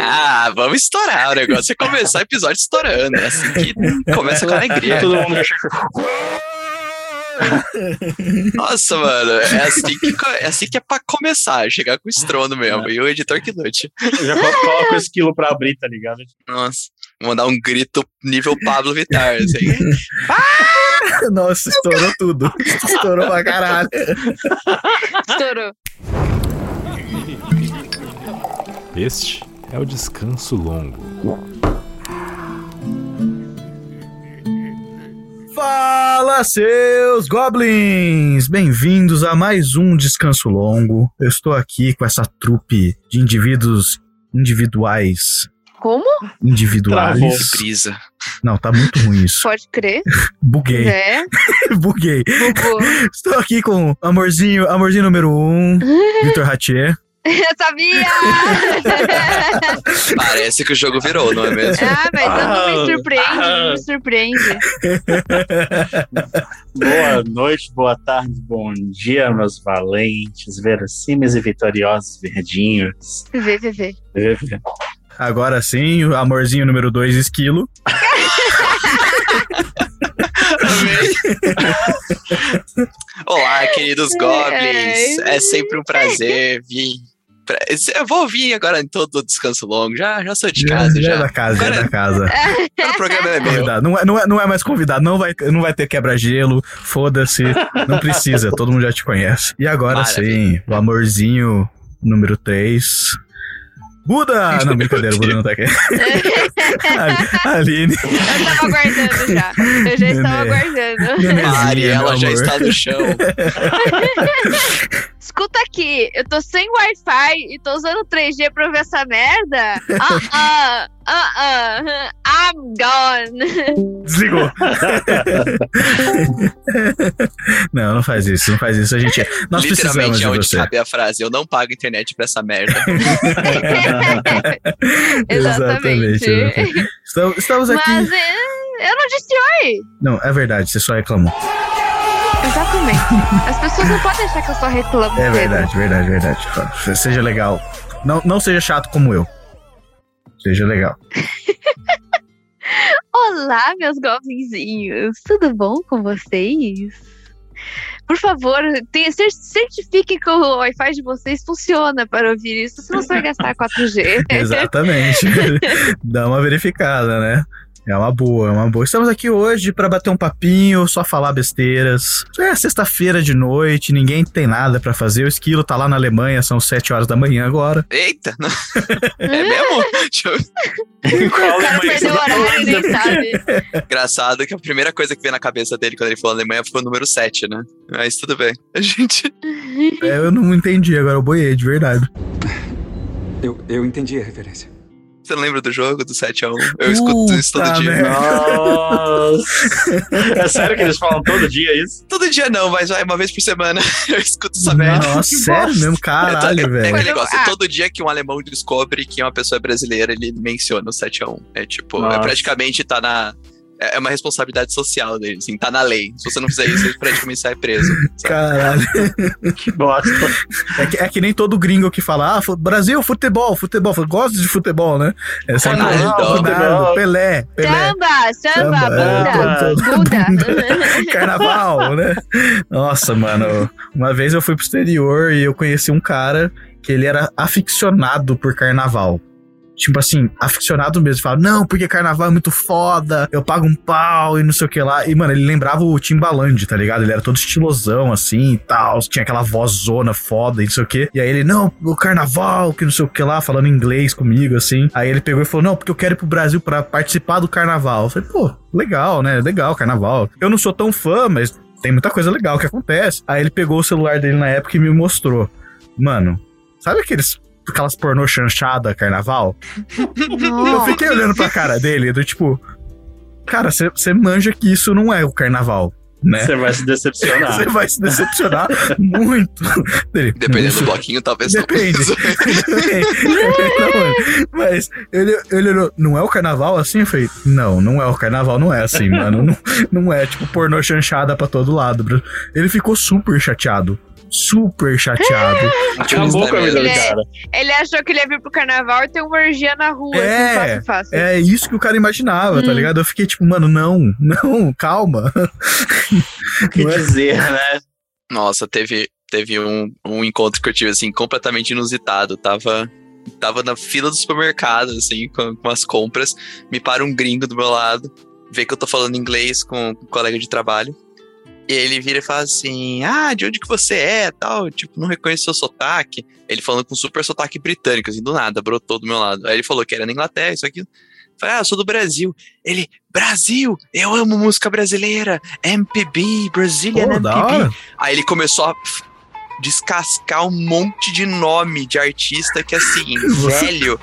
Ah, vamos estourar o negócio. É começar o episódio estourando. É assim que começa com alegria. Todo mundo Nossa, mano, é assim que, é assim que é pra começar, chegar com estrondo mesmo. E o editor que lute. já coloca o esquilo pra abrir, tá ligado? Nossa, vou mandar um grito nível Pablo Vittar, assim. Nossa, estourou tudo. Estourou pra caralho. Estourou. Este é o descanso longo. Fala, seus goblins! Bem-vindos a mais um descanso longo. Eu estou aqui com essa trupe de indivíduos individuais. Como? Individuais. Travou. Brisa. Não, tá muito ruim isso. Pode crer. Buguei. É. Buguei. Bugou. Estou aqui com amorzinho, amorzinho número um, Vitor Ratier. Eu sabia! Parece que o jogo virou, não é mesmo? ah, mas não Ah, me surpreende, ah. não me surpreende. Boa noite, boa tarde, bom dia, meus valentes, verossímeis e vitoriosos verdinhos. Vê, vê, vê. Agora sim, o amorzinho número dois, Esquilo. Olá, queridos goblins. É sempre um prazer vir. Eu vou vir agora em todo o descanso longo. Já, já sou de casa, já, já. é da casa, já é Agora- da casa. Agora o programa é meu. Não, é, não, é, não é mais convidado, não vai, não vai ter quebra-gelo, foda-se, não precisa, todo mundo já te conhece. E agora Maravilha. sim, o amorzinho número 3. Buda! Não, brincadeira, o Buda não tá aqui. Aline, Eu tava aguardando já. Eu já estava Nenê. aguardando. Nenezinha, A Ariela meu já amor. está no chão. Escuta aqui, eu tô sem Wi-Fi e tô usando 3G pra ver essa merda. Ah, ah, ah, ah. I'm gone. Desligou. não, não faz isso, não faz isso. A gente, nós precisamos Literalmente de é onde você. cabe a frase. Eu não pago internet pra essa merda. Exatamente. exatamente. Estamos, aqui. Mas é, eu não disse oi. Não, é verdade, você só reclamou. Exatamente. As pessoas não podem achar que eu só reclamo. É verdade, verdade, verdade. Ó, Seja legal. Não, não seja chato como eu. Seja legal. Olá, meus goblinzinhos. Tudo bom com vocês? Por favor, tenha- cer- certifique que o Wi-Fi de vocês funciona para ouvir isso, senão você vai gastar 4G. Exatamente. Dá uma verificada, né? É uma boa, é uma boa. Estamos aqui hoje para bater um papinho, só falar besteiras. É sexta-feira de noite, ninguém tem nada pra fazer. O esquilo tá lá na Alemanha, são 7 horas da manhã agora. Eita! não- É mesmo? Deixa eu- O cara perdeu o horário, nem sabe. Engraçado que a primeira coisa que veio na cabeça dele quando ele falou Alemanha foi o número 7, né? Mas tudo bem. A gente. É, eu não entendi, agora eu boiei, de verdade. Eu, eu entendi a referência. Você não lembra do jogo do 7x1? Eu escuto isso todo Puta dia. merda. Nossa! É sério que eles falam todo dia isso? Todo dia não, mas vai uma vez por semana. Eu escuto essa merda. Nossa, Que sério bosta. mesmo, É, caralho, é, é velho. aquele negócio, Ah. todo dia que um alemão descobre que uma pessoa é brasileira, ele menciona o 7x1. É tipo, é praticamente tá na. É é uma responsabilidade social dele, assim, tá na lei. Se você não fizer isso, ele praticamente sai preso. sabe? Caralho. Que bosta. É que, é que nem todo gringo que fala, ah, Brasil, futebol, futebol. Fala, Gosto de futebol, né? É sempre Ronaldo, Ronaldo, futebol. Pelé, Pelé. Samba, samba, Samba, é, bunda, todo- bunda. Carnaval, né? Nossa, mano. Uma vez eu fui pro exterior e eu conheci um cara que ele era aficionado por carnaval. Tipo assim, aficionado mesmo. Fala, não, porque carnaval é muito foda, eu pago um pau e não sei o que lá. E, mano, ele lembrava o Timbaland, tá ligado? Ele era todo estilosão, assim e tal. Tinha aquela vozona foda e não sei o que. E aí ele, não, o carnaval, que não sei o que lá, falando inglês comigo, assim. Aí ele pegou e falou, não, porque eu quero ir pro Brasil pra participar do carnaval. Eu falei, pô, legal, né? Legal, carnaval. Eu não sou tão fã, mas tem muita coisa legal que acontece. Aí ele pegou o celular dele na época e me mostrou. Mano, sabe aqueles. Aquelas pornô chanchada carnaval? Eu fiquei olhando pra cara dele, do tipo. Cara, você manja que isso não é o carnaval, né? Você vai se decepcionar. Você vai se decepcionar muito. Dele, Dependendo "Isso- do bloquinho, talvez não. Depende. Não, mano. Mas ele, ele olhou, não é o carnaval assim? Eu falei, não, não é o carnaval, não é assim, mano. Não, não é tipo pornô chanchada pra todo lado. Ele ficou super chateado. Super chateado. Acabou com a vida do Ele cara. Ele achou que ele ia vir pro carnaval e ter uma orgia na rua. É, assim, fácil, fácil. É isso que o cara imaginava, tá Hum. ligado? Eu fiquei tipo, mano, não, não, calma. O que é? dizer, né? Nossa, teve, teve um, um encontro que eu tive, assim, completamente inusitado. Tava, tava na fila do supermercado, assim, com, com as compras. Me para um gringo do meu lado, vê que eu tô falando inglês com um colega de trabalho. E ele vira e fala assim: Ah, de onde que você é? Tal, tipo, não reconheço seu sotaque. Ele falando com super sotaque britânico, assim, do nada, brotou do meu lado. Aí ele falou que era na Inglaterra, isso aqui. Falei, ah, eu sou do Brasil. Ele, Brasil, eu amo música brasileira, MPB, Brazilian Pô, MPB. Aí ele começou a descascar um monte de nome de artista que, assim, velho,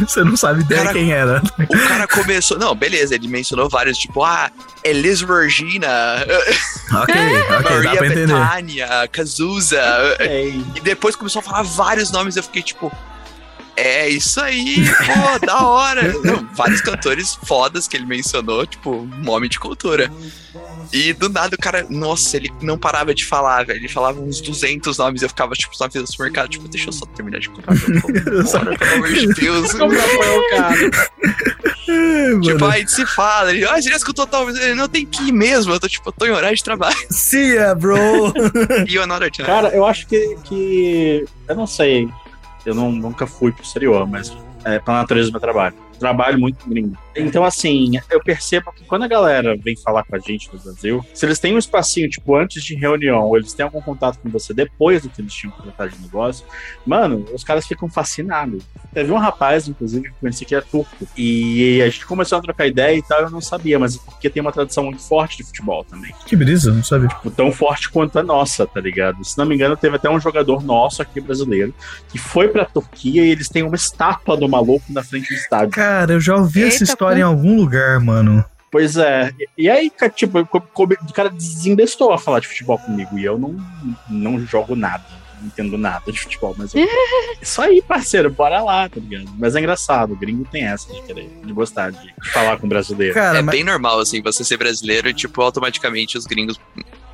Você não sabe ideia Cara- quem era. o cara começou. Não, beleza, ele mencionou vários, tipo, ah, Elis Regina, Ok, ok, dá Maria pra entender. Bethânia, Cazuza. Ei, E depois começou a falar vários nomes, eu fiquei tipo. É isso aí, pô, da hora. Não, vários cantores fodas que ele mencionou, tipo, nome de cultura. E do nada o cara, nossa, ele não parava de falar, velho. Ele falava uns 200 nomes, eu ficava, tipo, na fila do supermercado, tipo, deixa eu só terminar de comprar meu pão. Pelo amor de Deus. como apoiar o cara? É, Tipo, aí se fala, ele, ah, você já escutou tal? Ele não tem que ir mesmo, eu tô, tipo, eu tô em horário de trabalho. See ya, bro. E eu another. Cara, eu acho que, que. Eu não sei. Eu não, nunca fui pro exterior, mas é pra natureza do meu trabalho. Trabalho muito gringo. Então, assim, eu percebo que quando a galera vem falar com a gente do Brasil, se eles têm um espacinho, tipo, antes de reunião, ou eles têm algum contato com você depois do que eles tinham que tratar de negócio, mano, os caras ficam fascinados. Teve um rapaz, inclusive, que eu conheci que é turco. E a gente começou a trocar ideia e tal, eu não sabia, mas porque tem uma tradição muito forte de futebol também Que brisa, não sabe? tipo, tão forte quanto a nossa, tá ligado? Se não me engano, teve até um jogador nosso aqui brasileiro que foi pra Turquia e eles têm uma estátua do maluco na frente do estádio. Cara, eu já ouvi essa Eita, história em algum lugar, mano. Pois é. E, aí, tipo, o cara desembestou a falar de futebol comigo e eu não, não jogo nada. Não entendo nada de futebol, mas eu, isso aí, parceiro, bora lá, tá ligado? Mas é engraçado, o gringo tem essa de querer, de gostar de, falar com o brasileiro. Cara, É mas bem normal, assim, você ser brasileiro e, tipo, automaticamente os gringos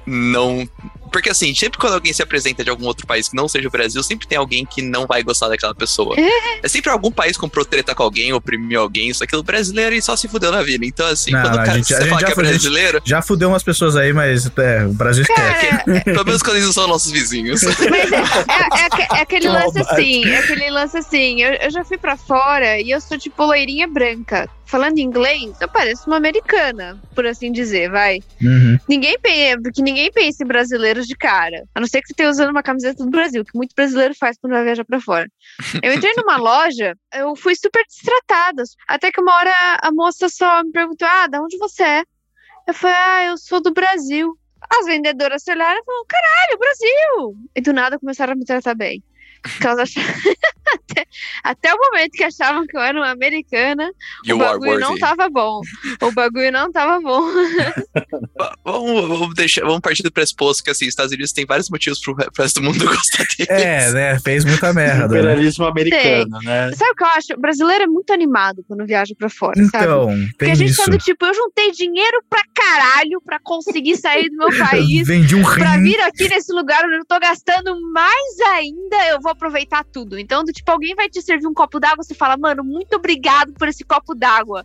não. Porque, assim, sempre quando alguém se apresenta de algum outro país que não seja o Brasil, sempre tem alguém que não vai gostar daquela pessoa. é sempre algum país comprou treta com alguém, oprimiu alguém, isso aquilo brasileiro e só se fudeu na vida. Então, assim, Não, quando não, o a cara gente- você fala já que é brasileiro, já fudeu umas pessoas aí, mas é, o Brasil esquece. Cara, pelo menos quando eles não são nossos vizinhos. Mas é, é- é aque- é aquele Toma. lance assim, é aquele lance assim. Eu, eu já fui pra fora e eu sou tipo loirinha branca. Falando inglês, eu pareço uma americana, por assim dizer, vai. Uhum. Ninguém pensa, porque ninguém pensa em brasileiros de cara. A não ser que você esteja usando uma camiseta do Brasil, que muito brasileiro faz quando vai viajar pra fora. Eu entrei numa loja, eu fui super destratada. Até que uma hora a moça só me perguntou: Ah, da onde você é? Eu falei, ah, eu sou do Brasil. As vendedoras se olharam e falaram, caralho, Brasil! E do nada começaram a me tratar bem. Porque elas achavam... até, até o momento que achavam que eu era uma americana, You o bagulho não tava bom. O bagulho não tava bom. Vamos, vamos, deixar, vamos partir do pressuposto que, assim, os Estados Unidos tem vários motivos pro, resto do mundo gostar deles. É, né? Fez muita merda. né? Imperialismo americano, né? Sabe o que eu acho? O brasileiro é muito animado quando viaja pra fora, sabe? Então, Porque tem a gente isso. tá do tipo, eu juntei dinheiro pra caralho pra conseguir sair do meu país. Vendi um Pra rim. vir aqui nesse lugar onde eu tô gastando mais ainda, eu vou aproveitar tudo. Então, do tipo, alguém vai te servir um copo d'água, você fala, mano, muito obrigado por esse copo d'água.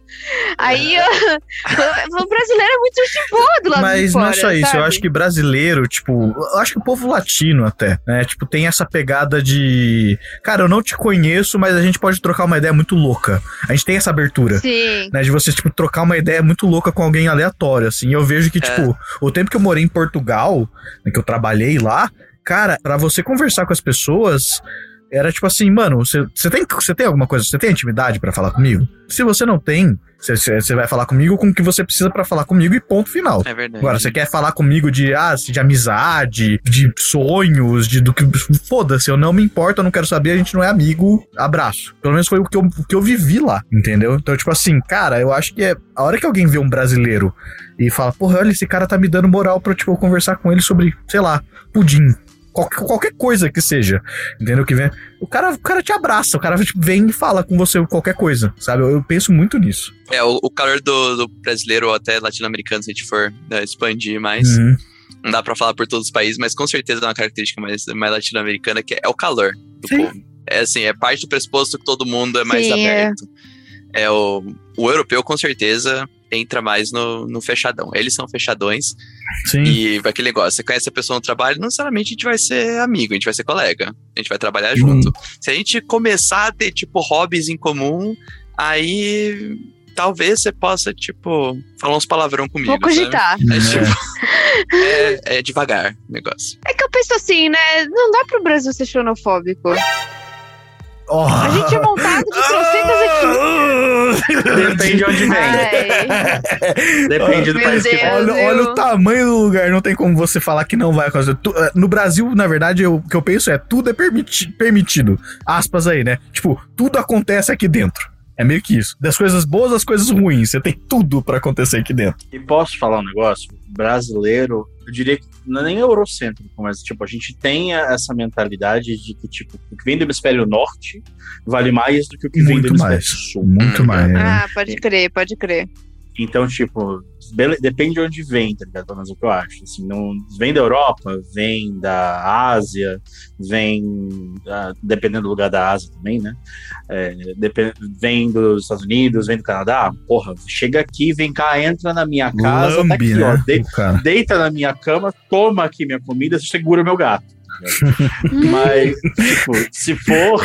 Aí, eu- o brasileiro é muito gente boa do lado de Mas fora, não é só isso, eu sabe? acho que brasileiro, tipo, eu acho que o povo latino até, né? Tipo, tem essa pegada de. Cara, eu não te conheço, mas a gente pode trocar uma ideia muito louca. A gente tem essa abertura. Sim. Né, de você, tipo, trocar uma ideia muito louca com alguém aleatório, assim. Eu vejo que, É. tipo, o tempo que eu morei em Portugal, né, que eu trabalhei lá, cara, pra você conversar com as pessoas, era tipo assim, mano, você você tem, você tem alguma coisa, você tem intimidade pra falar comigo? Se você não tem, você- você vai falar comigo com o que você precisa pra falar comigo e ponto final. É verdade. Agora, você quer falar comigo de, ah, de amizade, de sonhos, de do que. Foda-se, eu não me importo, eu não quero saber, a gente não é amigo, abraço. Pelo menos foi o que eu, o que eu vivi lá, entendeu? Então, tipo assim, cara, eu acho que é. A hora que alguém vê um brasileiro e fala, porra, olha, esse cara tá me dando moral pra, tipo, eu conversar com ele sobre, sei lá, pudim. Qualquer, qualquer coisa que seja, entendeu? Que vem, o cara, o cara te abraça, o cara tipo, vem e fala com você qualquer coisa, sabe? Eu, eu penso muito nisso. É, o, o calor do, do brasileiro ou até latino-americano, se a gente for né, expandir mais, Uhum. não dá pra falar por todos os países, mas com certeza é uma característica mais, mais latino-americana, que é o calor do Sim. povo. É assim, é parte do pressuposto que todo mundo é mais Sim, é. aberto. É, o, o europeu, com certeza, entra mais no, no fechadão. Eles são fechadões Sim. e vai aquele negócio, você conhece a pessoa no trabalho, não necessariamente a gente vai ser amigo, a gente vai ser colega. A gente vai trabalhar Hum. junto. Se a gente começar a ter, tipo, hobbies em comum, aí talvez você possa, tipo, falar uns palavrão comigo. Vou cogitar. É, É. tipo, é, é devagar o negócio. É que eu penso assim, né? Não dá pro Brasil ser xenofóbico. Ó. A gente é montado de trocentas equipes. Depende de onde vem. Ai, Depende do Meu país que Deus. vem. Olha, olha o tamanho do lugar, não tem como você falar que não vai acontecer. Eh, No Brasil, na verdade, eu- o que eu penso é tudo é permiti- permitido. Aspas aí, né? Tipo, tudo acontece aqui dentro. É meio que isso. Das coisas boas às coisas ruins. Você tem tudo pra acontecer aqui dentro. E posso falar um negócio? Brasileiro, eu diria que não é nem eurocêntrico, mas tipo, a gente tem essa mentalidade de que tipo, o que vem do hemisfério norte vale mais do que o que vem do Muito hemisfério mais. sul. Muito Hum. mais. Ah, pode crer, pode crer. Então, tipo, depende de onde vem, tá ligado? Pelo menos o que eu acho. Assim, não, vem da Europa, vem da Ásia, vem. ah, dependendo do lugar da Ásia também, né? É, depen- vem dos Estados Unidos, vem do Canadá. Porra, chega aqui, vem cá, entra na minha casa, tá Lambe, aqui, né? ó. de- deita na minha cama, toma aqui minha comida, segura meu gato. Mas, tipo, se for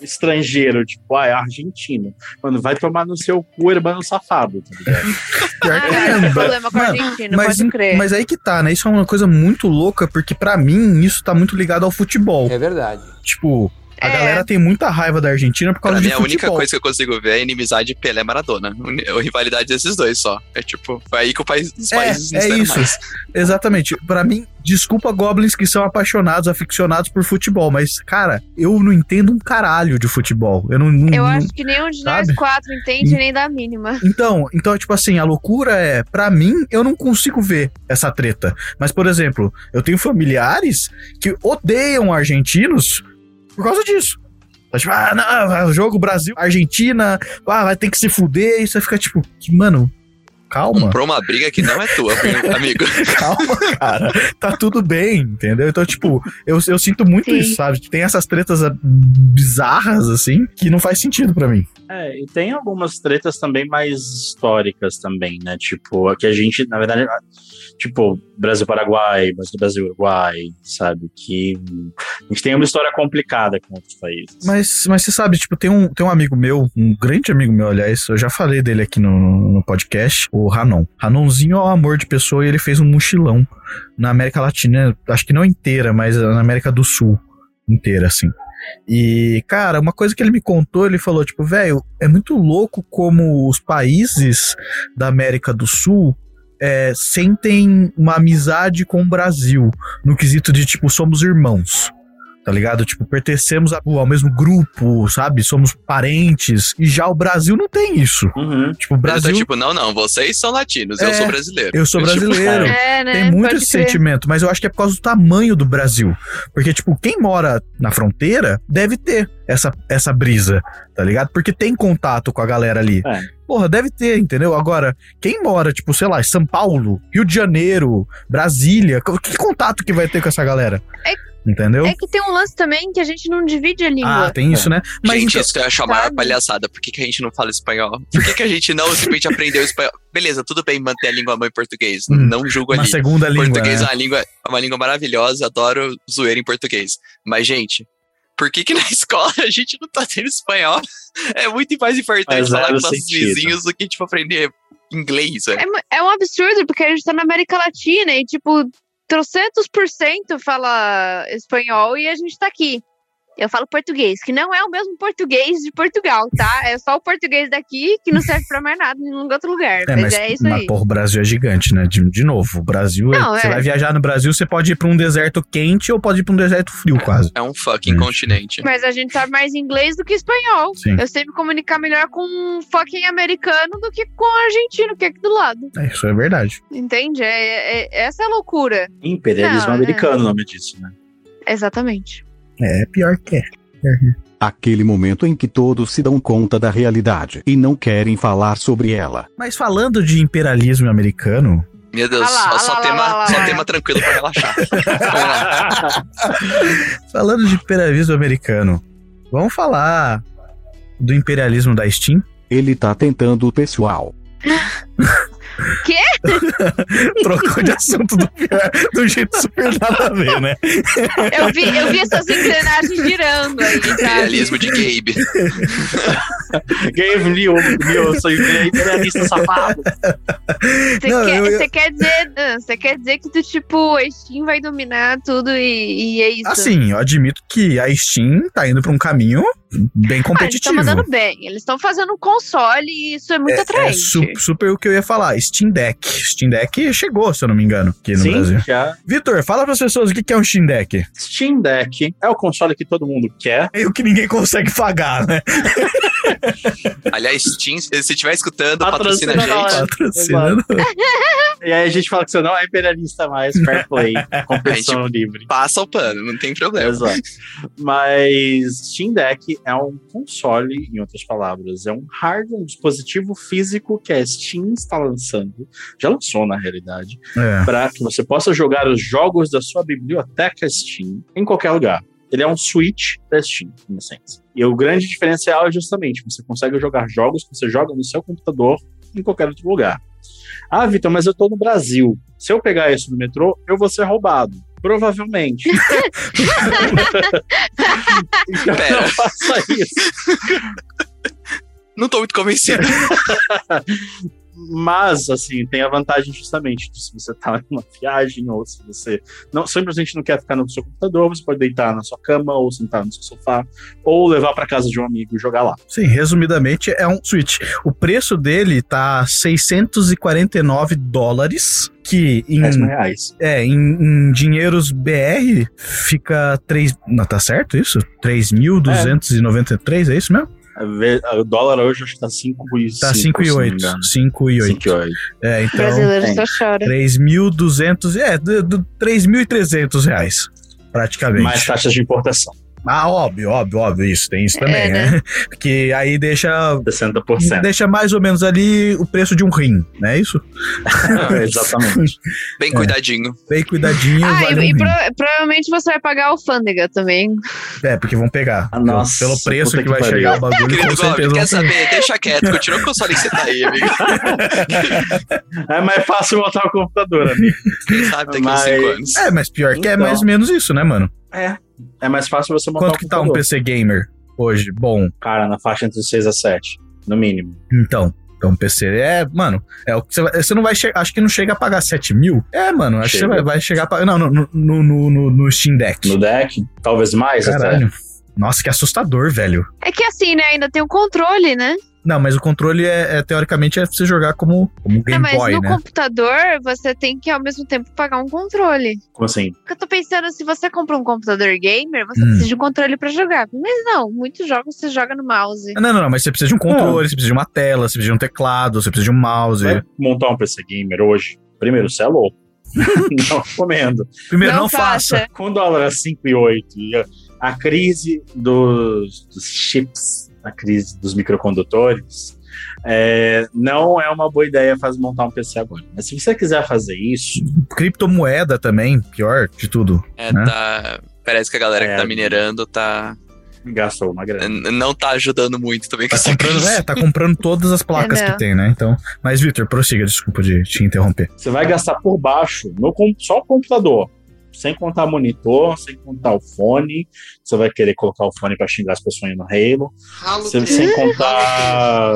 estrangeiro, tipo, ah, é argentino, mano, vai tomar no seu cu, hermano safado, tá ligado? Pior que Ah, é, problema com Mano, argentino, mas, pode crer. mas aí que tá, né? Isso é uma coisa muito louca, porque pra mim isso tá muito ligado ao futebol. É verdade. Tipo, a É. galera tem muita raiva da Argentina por causa Pra de mim, a futebol. única coisa que eu consigo ver é a inimizade Pelé-Maradona. A rivalidade desses dois só. É tipo, foi aí que o país, os É, países é não se isso. mais. Exatamente. Pra mim, desculpa goblins que são apaixonados, aficionados por futebol, mas, cara, eu não entendo um caralho de futebol. Eu não. não- Eu não- acho que nenhum de nós sabe? quatro entende nem da mínima. Então, então, tipo assim, a loucura é, Pra mim, eu não consigo ver essa treta. Mas, por exemplo, eu tenho familiares que odeiam argentinos por causa disso. Tipo, ah, não, jogo Brasil, Argentina, ah, vai ter que se fuder, e você fica tipo, mano, calma. Comprou uma briga que não é tua, amigo. Calma, cara. Tá tudo bem, entendeu? Então, tipo, eu, eu sinto muito Sim. isso, sabe? Tem essas tretas ah, bizarras, assim, que não faz sentido pra mim. É, e tem algumas tretas também mais históricas também, né? Tipo, a que a gente, na verdade, tipo, Brasil-Paraguai, Brasil-Uruguai, sabe? Que a gente tem uma história complicada com outros países. Mas, mas você sabe, tipo, tem um, tem um amigo meu, um grande amigo meu, aliás, eu já falei dele aqui no, no podcast, o Ranon. Ranonzinho é um amor de pessoa e ele fez um mochilão na América Latina, acho que não inteira, mas na América do Sul inteira, assim. E, cara, uma coisa que ele me contou, ele falou, tipo, velho, é muito louco como os países da América do Sul é, sentem uma amizade com o Brasil, no quesito de, tipo, somos irmãos. Tá ligado? Tipo, pertencemos ao mesmo grupo, sabe? Somos parentes. E já o Brasil não tem isso. Uhum. Tipo, o Brasil... Brasil. Tá tipo, não, não, vocês são latinos, eu É, sou brasileiro. Eu sou Tipo, brasileiro. É, né? Tem muito Pode esse crer. sentimento, mas eu acho que é por causa do tamanho do Brasil. Porque, tipo, quem mora na fronteira deve ter essa, essa brisa, tá ligado? Porque tem contato com a galera ali. É. Porra, deve ter, entendeu? Agora, quem mora, tipo, sei lá, em São Paulo, Rio de Janeiro, Brasília, que contato que vai ter com essa galera? Entendeu? É que tem um lance também que a gente não divide a língua. Ah, tem isso, né? Mas gente, então- isso que eu acho a maior palhaçada. Por que, que a gente não fala espanhol? Por que, que a gente não simplesmente aprendeu espanhol? Beleza, tudo bem manter a língua mãe português. Hum, não julgo uma ali. segunda língua. português né? é uma língua, é uma língua maravilhosa, adoro zoeira em português. Mas, gente, por que, que na escola a gente não tá tendo espanhol? É muito mais importante falar com nossos sentido. vizinhos do que, tipo, aprender inglês. É, mu- é um absurdo, porque a gente tá na América Latina e, tipo, trocentos por cento fala espanhol e a gente tá aqui. Eu falo português, que não é o mesmo português de Portugal, tá? É só o português daqui que não serve pra mais nada em nenhum outro lugar. É, mas, mas, é isso mas aí. porra, o Brasil é gigante, né? De, de novo, o Brasil, é- Não, você é. vai viajar no Brasil, você pode ir pra um deserto quente ou pode ir pra um deserto frio, quase. É um fucking Hum. continente. Mas a gente sabe mais inglês do que espanhol. Sim. Eu sei me comunicar melhor com um fucking americano do que com um argentino, que é aqui do lado. É, isso é verdade. Entende? É, é- essa é a loucura. Imperialismo Não, é. americano, o nome disso, né? Exatamente. É, pior que é. Aquele momento em que todos se dão conta da realidade e não querem falar sobre ela. Mas falando de imperialismo americano, Meu Deus, Ah lá, só, ah lá, tema, lá, lá, só tema tranquilo pra relaxar. Falando de imperialismo americano, vamos falar do imperialismo da Steam? Ele tá tentando o pessoal. Trocou de assunto do, do jeito super nada a ver, né? Eu vi, eu vi essas engrenagens girando aí, sabe? Imperialismo de Gabe. Liu, Liu, sou imperialista safado. Você quer, eu- eu- você quer dizer, você quer dizer que tu, tipo, a Steam vai dominar tudo e, e é isso. Assim, eu admito que a Steam tá indo pra um caminho bem Ah, eles estão competitivo. mandando bem. Eles estão fazendo um console e isso é muito É atraente. su- super o que eu ia falar. Steam Deck. Steam Deck chegou, se eu não me engano, aqui no Sim, Brasil. já. Vitor, fala pras pessoas o que é um Steam Deck. Steam Deck é o console que todo mundo quer. É o que ninguém consegue pagar, né? Aliás, Steam, se estiver escutando, patrocina a Patrocina gente. nós. Patrocinando. E aí a gente fala que você não é imperialista mais, fair play, competição livre. Passa o pano, não tem problema. Exato. Mas Steam Deck é um console, em outras palavras, é um hardware, um dispositivo físico que a Steam está lançando, já lançou na realidade, É. para que você possa jogar os jogos da sua biblioteca Steam em qualquer lugar. Ele é um Switch da Steam, em essência. E o grande diferencial é justamente você consegue jogar jogos que você joga no seu computador em qualquer outro lugar. Ah, Vitor, mas eu tô no Brasil. Se eu pegar isso no metrô, eu vou ser roubado. Provavelmente. então Pera. não faça isso. Não tô muito convencido. Mas, assim, tem a vantagem justamente de se você tá numa viagem ou se você não, simplesmente não quer ficar no seu computador, você pode deitar na sua cama ou sentar no seu sofá ou levar para casa de um amigo e jogar lá. Sim, resumidamente é um Switch. O preço dele tá 649 dólares, que em, 10 mil reais. é, em, em dinheiros BR fica 3. Não, tá certo isso? 3.293, é. isso mesmo? O dólar hoje acho que tá 5 e Tá 5 5,8. 5,8. 5 e 8. É, O então. brasileiro só chora. 3.200. É, do, do 3.300 reais. Praticamente. Mais taxas de importação. Ah, óbvio, óbvio, óbvio, isso, tem isso também, É, né? Que aí deixa, 60%. deixa mais ou menos ali o preço de um rim, não é isso? Exatamente. Bem cuidadinho. Bem cuidadinho, Ah, vale um e, rim. pro- provavelmente você vai pagar a alfândega também. É, porque vão pegar. Ah, nossa, pelo preço que, que vai pariu. chegar o bagulho, Querido com certeza quer saber? Deixa quieto, continua com o console que você tá aí, amigo. É mais fácil montar o computador, amigo. Quem sabe daqui uns Mas- 5 anos. É, mas pior que é Então. mais ou menos isso, né, mano? É. É mais fácil você montar Quanto o que tá um. PC gamer hoje? Bom, Cara, na faixa entre 6 a 7, no mínimo. então. Então, PC é, mano, é o que você vai. Você não vai chegar. Acho que não chega a pagar 7 mil. É, mano, acho que Chega. você vai, vai chegar a pagar. Não, no, no, no, no, no Steam Deck. No deck, talvez mais até. Caralho. Nossa, que assustador, velho. É que assim, né? Ainda tem o controle, né? Não, mas o controle é, é, teoricamente é pra você jogar como, como Game mas Boy, no né? computador você tem que ao mesmo tempo pagar um controle. Como assim? Porque eu tô pensando, se você compra um computador gamer, você Hum. precisa de um controle pra jogar. Mas não, muitos jogos você joga no mouse. Não, não, não, mas você precisa de um controle, você precisa de uma tela, você precisa de um teclado, você precisa de um mouse. Vai montar um PC gamer hoje? Primeiro, você é louco. não recomendo. Primeiro, não, Não faça. faça. Com o dólar a 5 e 8 e a, a crise dos, dos chips, a crise dos microcondutores, é, não é uma boa ideia fazer montar um PC agora. Mas se você quiser fazer isso, Criptomoeda também, pior de tudo. É, né? tá. Parece que a galera É. que tá minerando tá. gastou uma grana. Não tá ajudando muito também com Tá essa comprando, crise. é, tá comprando todas as placas É, que tem, né? Então. Mas, Victor, prossiga, desculpa de te interromper. Você vai gastar por baixo, no, só o computador. Sem contar monitor, sem contar o fone. Você vai querer colocar o fone para xingar as pessoas no Halo. Sem, sem contar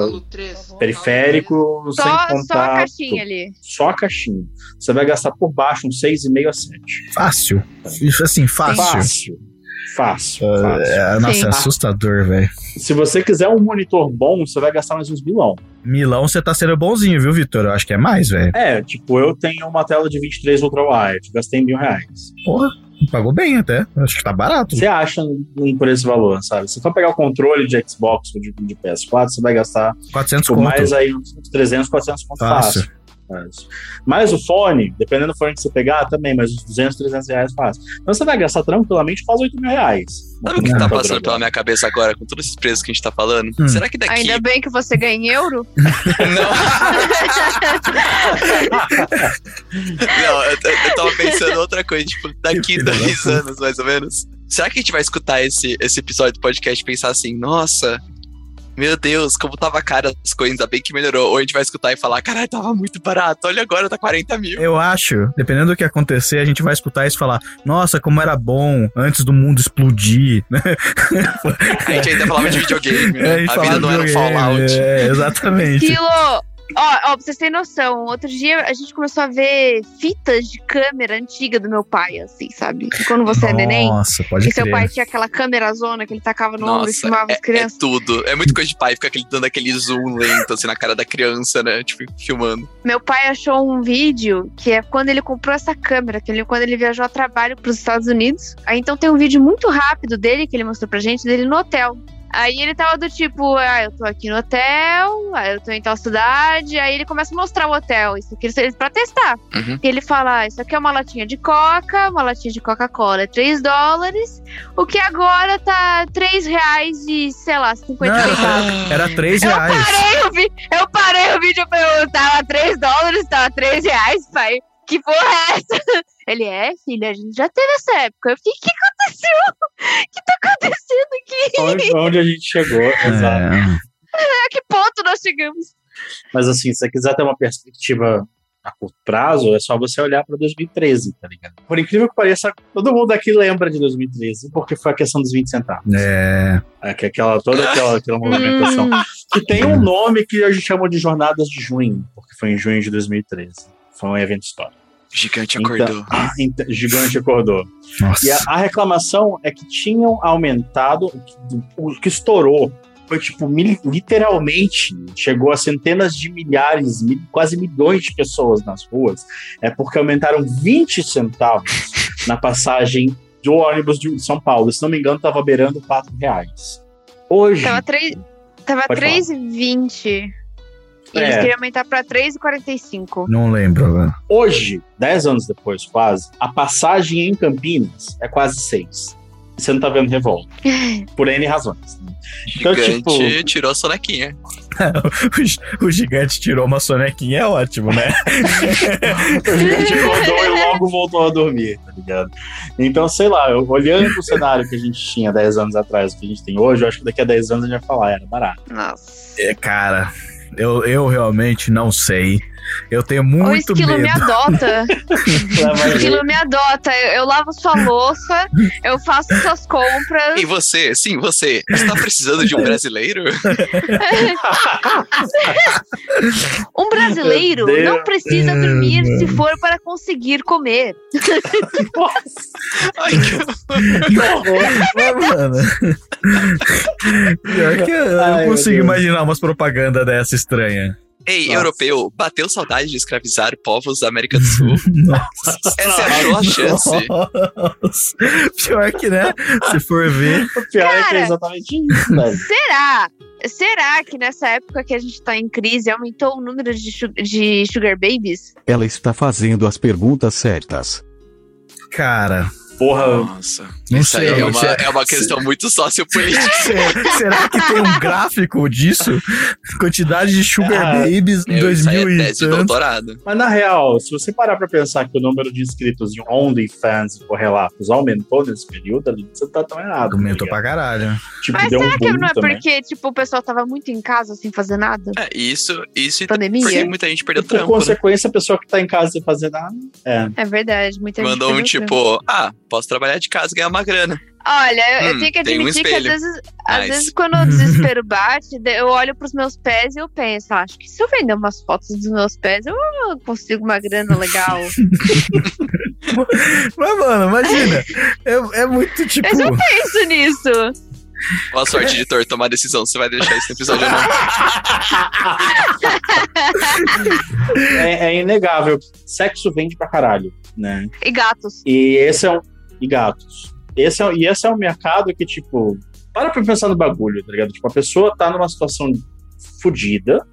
periférico, Só, sem só a contar. caixinha ali. Só a caixinha. Você vai gastar por baixo uns 6,5 a 7. Fácil. Isso, Assim, fácil. Fácil. Fácil. fácil. É, nossa, Sim. é assustador, velho. Se você quiser um monitor bom, você vai gastar mais uns milão. Milão, você tá sendo bonzinho, viu, Victor? Eu acho que é mais, velho. É, tipo, eu tenho uma tela de 23 ultrawide, gastei mil reais. Porra, pagou bem até. Acho que tá barato. Você acha um por esse valor, sabe? Se for pegar o controle de Xbox ou de, de PS4, você vai gastar 400 por conto. mais aí uns 300, 400 conto Fácil. fácil. Fácil. Mas o fone, dependendo do fone que você pegar, também, mas uns 200, 300 reais fácil. Então você vai gastar tranquilamente quase 8 mil reais. Sabe o que tá passando pela minha cabeça agora, com todos esses preços que a gente tá falando? Hum. Será que daqui. Ainda bem que você ganha em euro. Não, eu, eu tava pensando outra coisa, tipo, daqui dois anos, mais ou menos. Será que a gente vai escutar esse, esse episódio do podcast e pensar assim, nossa, meu Deus, como tava cara as coisas, ainda bem que melhorou. Ou a gente vai escutar e falar, caralho, tava muito barato, olha agora, tá 40 mil. Eu acho, dependendo do que acontecer, a gente vai escutar isso e falar: Nossa, como era bom antes do mundo explodir. né? A gente ainda falava de videogame, né? gente A falava vida não era um Fallout. É, exatamente. Aquilo. Ó, ó, pra vocês terem noção, outro dia a gente começou a ver fitas de câmera antiga do meu pai, assim, sabe? Quando você é neném. Nossa, pode Que seu crer. pai tinha aquela câmera zona que ele tacava no ombro e Nossa, filmava é, as crianças. é tudo. É muito coisa de pai, fica aquele, dando aquele zoom lento, assim, na cara da criança, né? Tipo, filmando. Meu pai achou um vídeo que é quando ele comprou essa câmera, que ele, quando ele viajou a trabalho pros Estados Unidos. Aí então tem um vídeo muito rápido dele que ele mostrou pra gente, dele no hotel. Aí ele tava do tipo, ah, eu tô aqui no hotel, ah, eu tô em tal cidade. Aí ele começa a mostrar o hotel, isso aqui é pra testar. Uhum. E ele fala, ah, isso aqui é uma latinha de coca, uma latinha de Coca-Cola é 3 dólares, o que agora tá 3 reais e, sei lá, 50 Não, centavos. Era 3 Eu reais. parei, o vi- eu parei o vídeo e falei, tava 3 dólares, tava 3 reais, pai. Que porra é essa? Ele é, filha, a gente já teve essa época. Eu fiquei, o que aconteceu? O que tá acontecendo aqui? Onde, onde a gente chegou, exato. É. A que ponto nós chegamos? Mas assim, se você quiser ter uma perspectiva a curto prazo, é só você olhar para 2013, tá ligado? Por incrível que pareça, todo mundo aqui lembra de 2013, porque foi a questão dos 20 centavos. É. É, que aquela, toda aquela, aquela movimentação. Hum, Que tem um nome que a gente chamou de Jornadas de Junho, porque foi em junho de 2013. Foi um evento histórico. Gigante Então- acordou. Então, Gigante acordou. Nossa. E a, a reclamação é que tinham aumentado, o que estourou foi tipo, mil- literalmente, chegou a centenas de milhares, mil- quase milhões de pessoas nas ruas, é porque aumentaram 20 centavos na passagem do ônibus de São Paulo. Se não me engano, estava beirando 4 reais. Hoje, tava 3, tava Pode falar. 3,20. E eles É. queriam aumentar pra 3,45. Não lembro, velho. hoje, 10 anos depois, quase, a passagem em Campinas é quase 6. Você não tá vendo revolta. Por N razões. né? Então, Gigante tipo, tirou a sonequinha. O, o gigante tirou uma sonequinha, é ótimo, né? A gente acordou e logo voltou a dormir, tá ligado? Então, sei lá, eu, olhando pro cenário que a gente tinha 10 anos atrás, o que a gente tem hoje, eu acho que daqui a 10 anos a gente vai falar, era barato. Nossa. É, cara, eu, eu realmente não sei. Eu tenho O muito esquilo me medo. adota. Lá O esquilo me adota. Eu, eu lavo sua louça, eu faço suas compras. E você, sim, você, está precisando de um brasileiro? Um brasileiro não precisa dormir se for para conseguir comer. Ai, que... Mano. Pior que eu, eu Ai, consigo imaginar umas propagandas dessa estranha. Ei, Nossa. europeu, bateu saudade de escravizar povos da América do Sul? Nossa. Essa é a sua chance. Nossa. Pior que, né? Se for ver. O pior é que Cara. é exatamente isso, velho. Será? Será que nessa época que a gente tá em crise aumentou o número de, de sugar babies? Ela está fazendo as perguntas certas. Cara, Porra, Nossa, não sei. é uma, é uma questão muito sociopolítica. se- Será que tem um gráfico disso? Quantidade de sugar Ah, babies em Eu, isso aí 2000 é e doutorado. mas na real, se você parar pra pensar que o número de inscritos em OnlyFans e correlatos aumentou nesse período, ali, você tá tão errado. Aumentou tá pra caralho. Tipo, Mas deu um será que não é também. porque, tipo, o pessoal tava muito em casa sem fazer nada? É, isso, isso e Pandemia? porque muita gente E perdeu por trampo. né? consequência, a pessoa que tá em casa sem fazer nada, é. É verdade, muita gente Mandou um tipo, ah, posso trabalhar de casa e ganhar uma grana. Olha, eu, eu Hum, tenho que tem um admitir que às vezes, às Nice. vezes quando o desespero bate, eu olho pros meus pés e eu penso, "Ah, acho que se eu vender umas fotos dos meus pés, eu consigo uma grana legal. Mas, mano, imagina. É, é muito tipo. Mas eu penso nisso. Boa sorte, editor, tomar decisão. Você vai deixar esse episódio ou não? é. é inegável. Sexo vende pra caralho, né? E gatos. E esse é um. E gatos. Esse é, e esse é um mercado que, tipo, para pra pensar no bagulho, tá ligado? Tipo, a pessoa tá numa situação fodida,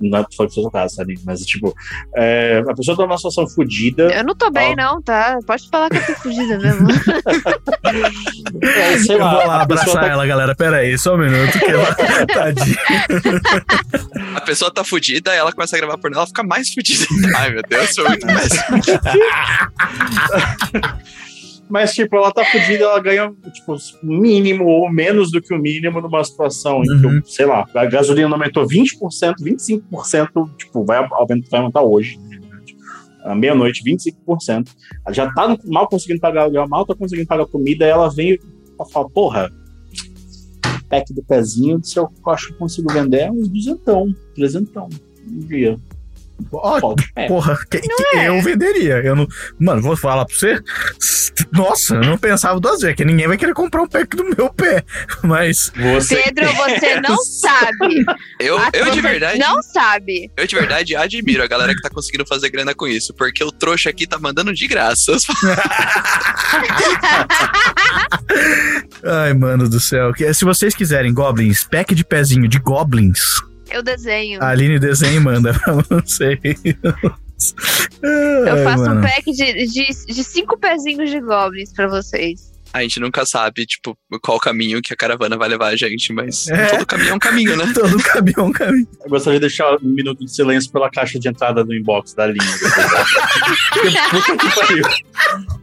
Não é só pro seu caso, Salim, mas tipo, é, a pessoa tá numa situação fodida. Eu não tô bem, Ó. não, tá? Pode falar que eu tô fugida mesmo. é, sei Eu vou lá pessoa abraçar tá- ela, galera. Pera aí, só um minuto. Que ela... Tadinha. A pessoa tá fudida, ela começa a gravar por ela, ela fica mais fudida. Ai, meu Deus, foi muito mais. Mas, tipo, ela tá fodida, ela ganha, tipo, mínimo ou menos do que o mínimo numa situação em que, Uhum. sei lá, a gasolina aumentou 20%, 25%, tipo, vai aumentar, vai aumentar hoje. né? À meia-noite, 25%. Ela já tá mal conseguindo pagar aluguel, mal tá conseguindo pagar comida, aí ela vem e fala, porra, pack do pezinho, se eu acho que consigo vender é uns duzentão, trezentão um dia. Ó, É. porra, que, que eu venderia. Eu não... Mano, vou falar pra você. Nossa, eu não pensava duas vezes, que ninguém vai querer comprar um pack do meu pé. Mas. Você Pedro, você não sabe. Eu, eu de você verdade, Não sabe. eu de verdade admiro a galera que tá conseguindo fazer grana com isso, porque o trouxa aqui tá mandando de graça. Ai, mano do céu. Se vocês quiserem Goblins, pack de pezinho de Goblins, Eu desenho. a Aline desenha e manda pra vocês. Eu Ai, faço um pack de, de, de cinco pezinhos de goblins pra vocês. A gente nunca sabe, tipo, qual caminho que a caravana vai levar a gente, mas É. todo caminho é um caminho, né? Todo caminhão, caminho. Eu gostaria de deixar um minuto de silêncio pela caixa de entrada do inbox da linha. Puta que pariu.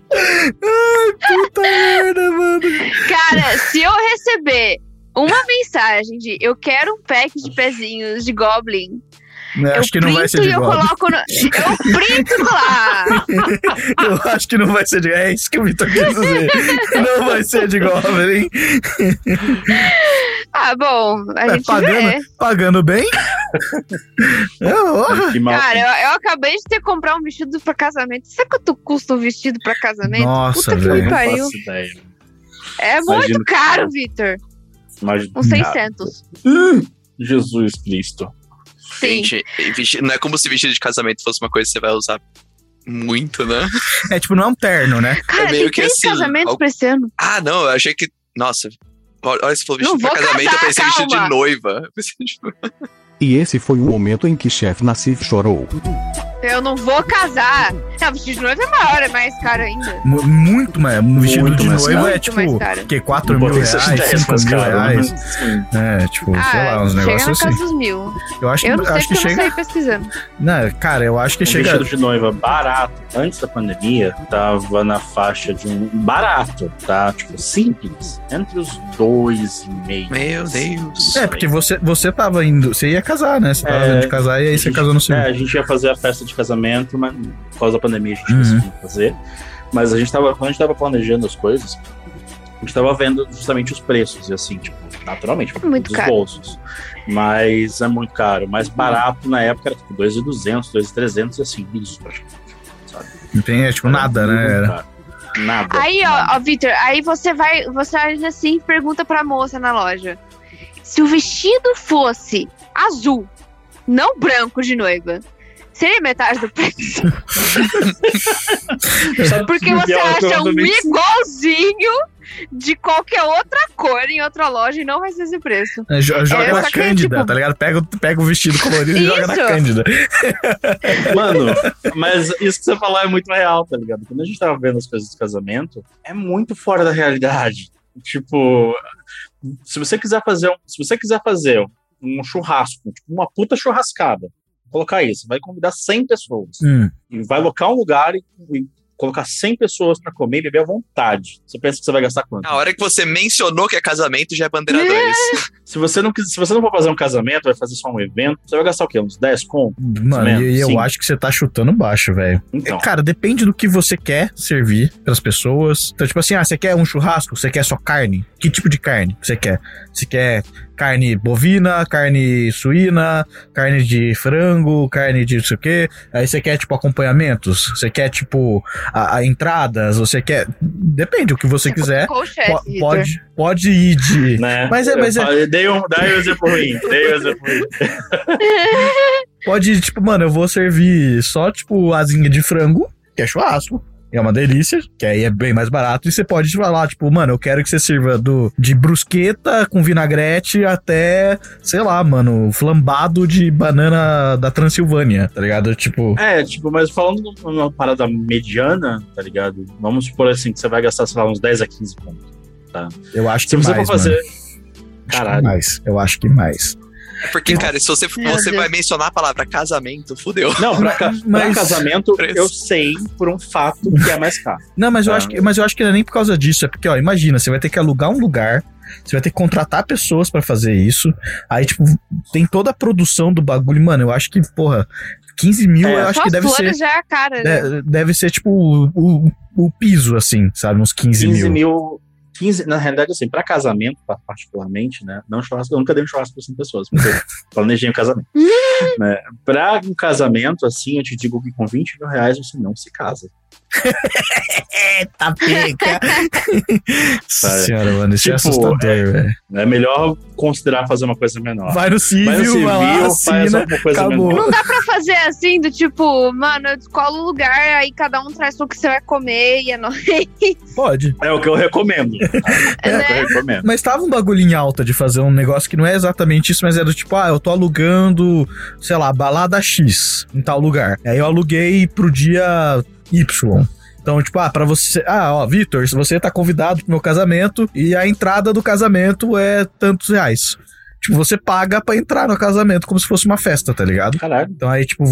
Puta merda, mano. Cara, se eu receber uma mensagem de eu quero um pack de pezinhos de goblin, Eu eu acho que não vai ser printo de e eu Goblin. coloco no. Eu printo lá! Eu acho que não vai ser de. É isso que o Vitor quis dizer. Não vai ser de Goblin. Ah, bom, a É, gente pagando, vê. pagando bem? É. Que. Cara, eu, eu acabei de ter que comprar um vestido pra casamento. Sabe quanto custa um vestido pra casamento? Nossa, Puta que velho. me não pariu. É muito Imagino que- caro, Vitor. Imagina- Uns 600. Jesus Cristo. Sim. Gente, não é como se vestido de casamento fosse uma coisa que você vai usar muito, né? É tipo, não é um terno, né? Cara, é meio tem que três assim, casamentos pra esse ano. Ah, não, eu achei que. Nossa, olha, se for vestido pra vou casamento, casar, eu pensei vestido de noiva. E esse foi o momento em que Chef Nassif chorou. Eu não vou casar. Não, vestido de noiva é maior, é mais caro ainda. Mu- Muito mais. Um vestido Muito de mais noiva caro. é tipo. Que 4 Não mil reais, 10 5 mais mil caro, reais. É, tipo, sei Ah, lá, uns chega negócios assim. dos mil. Eu acho, Eu não sei acho que porque eu não chega. pesquisando. Não, cara, eu acho que Um chega. vestido de noiva barato, antes da pandemia, tava na faixa de um barato, tá? Tipo, simples. Entre os dois e meio. Meu Deus. É, porque você, você tava indo. Você ia casar, né? Você tava É, indo de casar e aí você gente- casou no civil. É, a gente ia fazer a festa de casamento, mas por causa da pandemia a gente Uhum. decidiu fazer. Mas a gente tava, quando a gente tava planejando as coisas, a gente tava vendo justamente os preços, e assim, tipo, naturalmente, Muito dos caro. bolsos. Mas é muito caro. Mais barato na época era tipo 2.200, 2.300 e assim, isso praticamente. Sabe? Não tem, é tipo Era nada, né? Era. caro. Nada. Aí, nada. ó, ó Vitor, aí você vai, você olha assim e pergunta pra moça na loja. Se o vestido fosse azul, não branco de noiva, seria metade do preço? Porque que você acha um igualzinho de qualquer outra cor em outra loja e não vai ser esse preço. É, jo- Joga É, na Cândida, tipo- tá ligado? Pega, o- pega o vestido colorido e joga na. Cândida. Mano, mas isso que você falou é muito real, tá ligado? Quando a gente tava vendo as coisas do casamento, é muito fora da realidade. Tipo, se você quiser fazer um, se você quiser fazer um churrasco, tipo uma puta churrascada, colocar isso, vai convidar 100 pessoas Hum. e vai locar um lugar e, e colocar 100 pessoas pra comer e beber à vontade. Você pensa que você vai gastar quanto? Na hora que você mencionou que é casamento, já é bandeira 2. Se você não se você não for fazer um casamento, vai fazer só um evento, você vai gastar o quê? Uns 10 conto? Mano, menos, e eu acho que você tá chutando baixo, velho. Então, Cara, depende do que você quer servir pras pessoas. Então, tipo assim, ah, você quer um churrasco? Você quer só carne? Que tipo de carne você quer? Você quer carne bovina, carne suína, carne de frango, carne de não sei o quê? Aí você quer, tipo, acompanhamentos? Você quer, tipo, a, a entradas? Você quer. Depende, o que você quiser. Po- Vitor? pode, pode ir de. né? Mas é- mas é- Dei um, dei um exemplo ruim. Dei um exemplo ruim. Pode ir, tipo, mano, eu vou servir só, tipo, asinha de frango, que é churrasco. É uma delícia, que aí é bem mais barato, e você pode falar, tipo, mano, eu quero que você sirva do, de brusqueta com vinagrete até, sei lá, mano, flambado de banana da Transilvânia, tá ligado? Tipo, É, tipo, mas falando numa parada mediana, tá ligado? Vamos supor assim, que você vai gastar, sei lá, uns 10 a 15 pontos. eu acho que Se você mais, for fazer. mano. Que Caralho. mais, eu acho que mais. É Porque, cara, se você, você vai mencionar a palavra casamento, fudeu. Não, pra, ca- Mas- pra casamento, Preço. eu sei por um fato que é mais caro. Não, mas eu, Ah. acho que, mas eu acho que não é nem por causa disso. É porque, ó, imagina, você vai ter que alugar um lugar, você vai ter que contratar pessoas pra fazer isso. Aí, tipo, tem toda a produção do bagulho. Mano, eu acho que, porra, 15 mil É. eu acho Só que deve ser. já é a cara, né? de- Deve ser, tipo, o, o, o piso, assim, sabe? Uns 15, 15 mil. mil. 15, na realidade, assim, pra casamento, pa- particularmente, né? Não churrasco, eu nunca dei um churrasco pra 100 pessoas, porque eu planejei um casamento. né? Pra um casamento, assim, eu te digo que com 20 mil reais você não se casa. Eita, pega! Nossa senhora, mano, isso é Tipo, assustador, velho. É melhor considerar fazer uma coisa menor. Vai no civil, Vai no civil, vai lá, faz alguma coisa acabou. menor. Não dá pra fazer assim, do tipo, mano, eu descolo o lugar, aí cada um traz o que você vai comer e é nóis. Pode. É o que eu recomendo. É, o que eu recomendo. Mas tava um bagulho em alta de fazer um negócio que não é exatamente isso, mas era do tipo, ah, eu tô alugando, sei lá, balada X em tal lugar. Aí eu aluguei pro dia Y. Então, tipo, ah, pra você. Ah, ó, Vitor, você tá convidado pro meu casamento e a entrada do casamento é tantos reais. Tipo, você paga pra entrar no casamento como se fosse uma festa, tá ligado? Caralho. Então aí, tipo,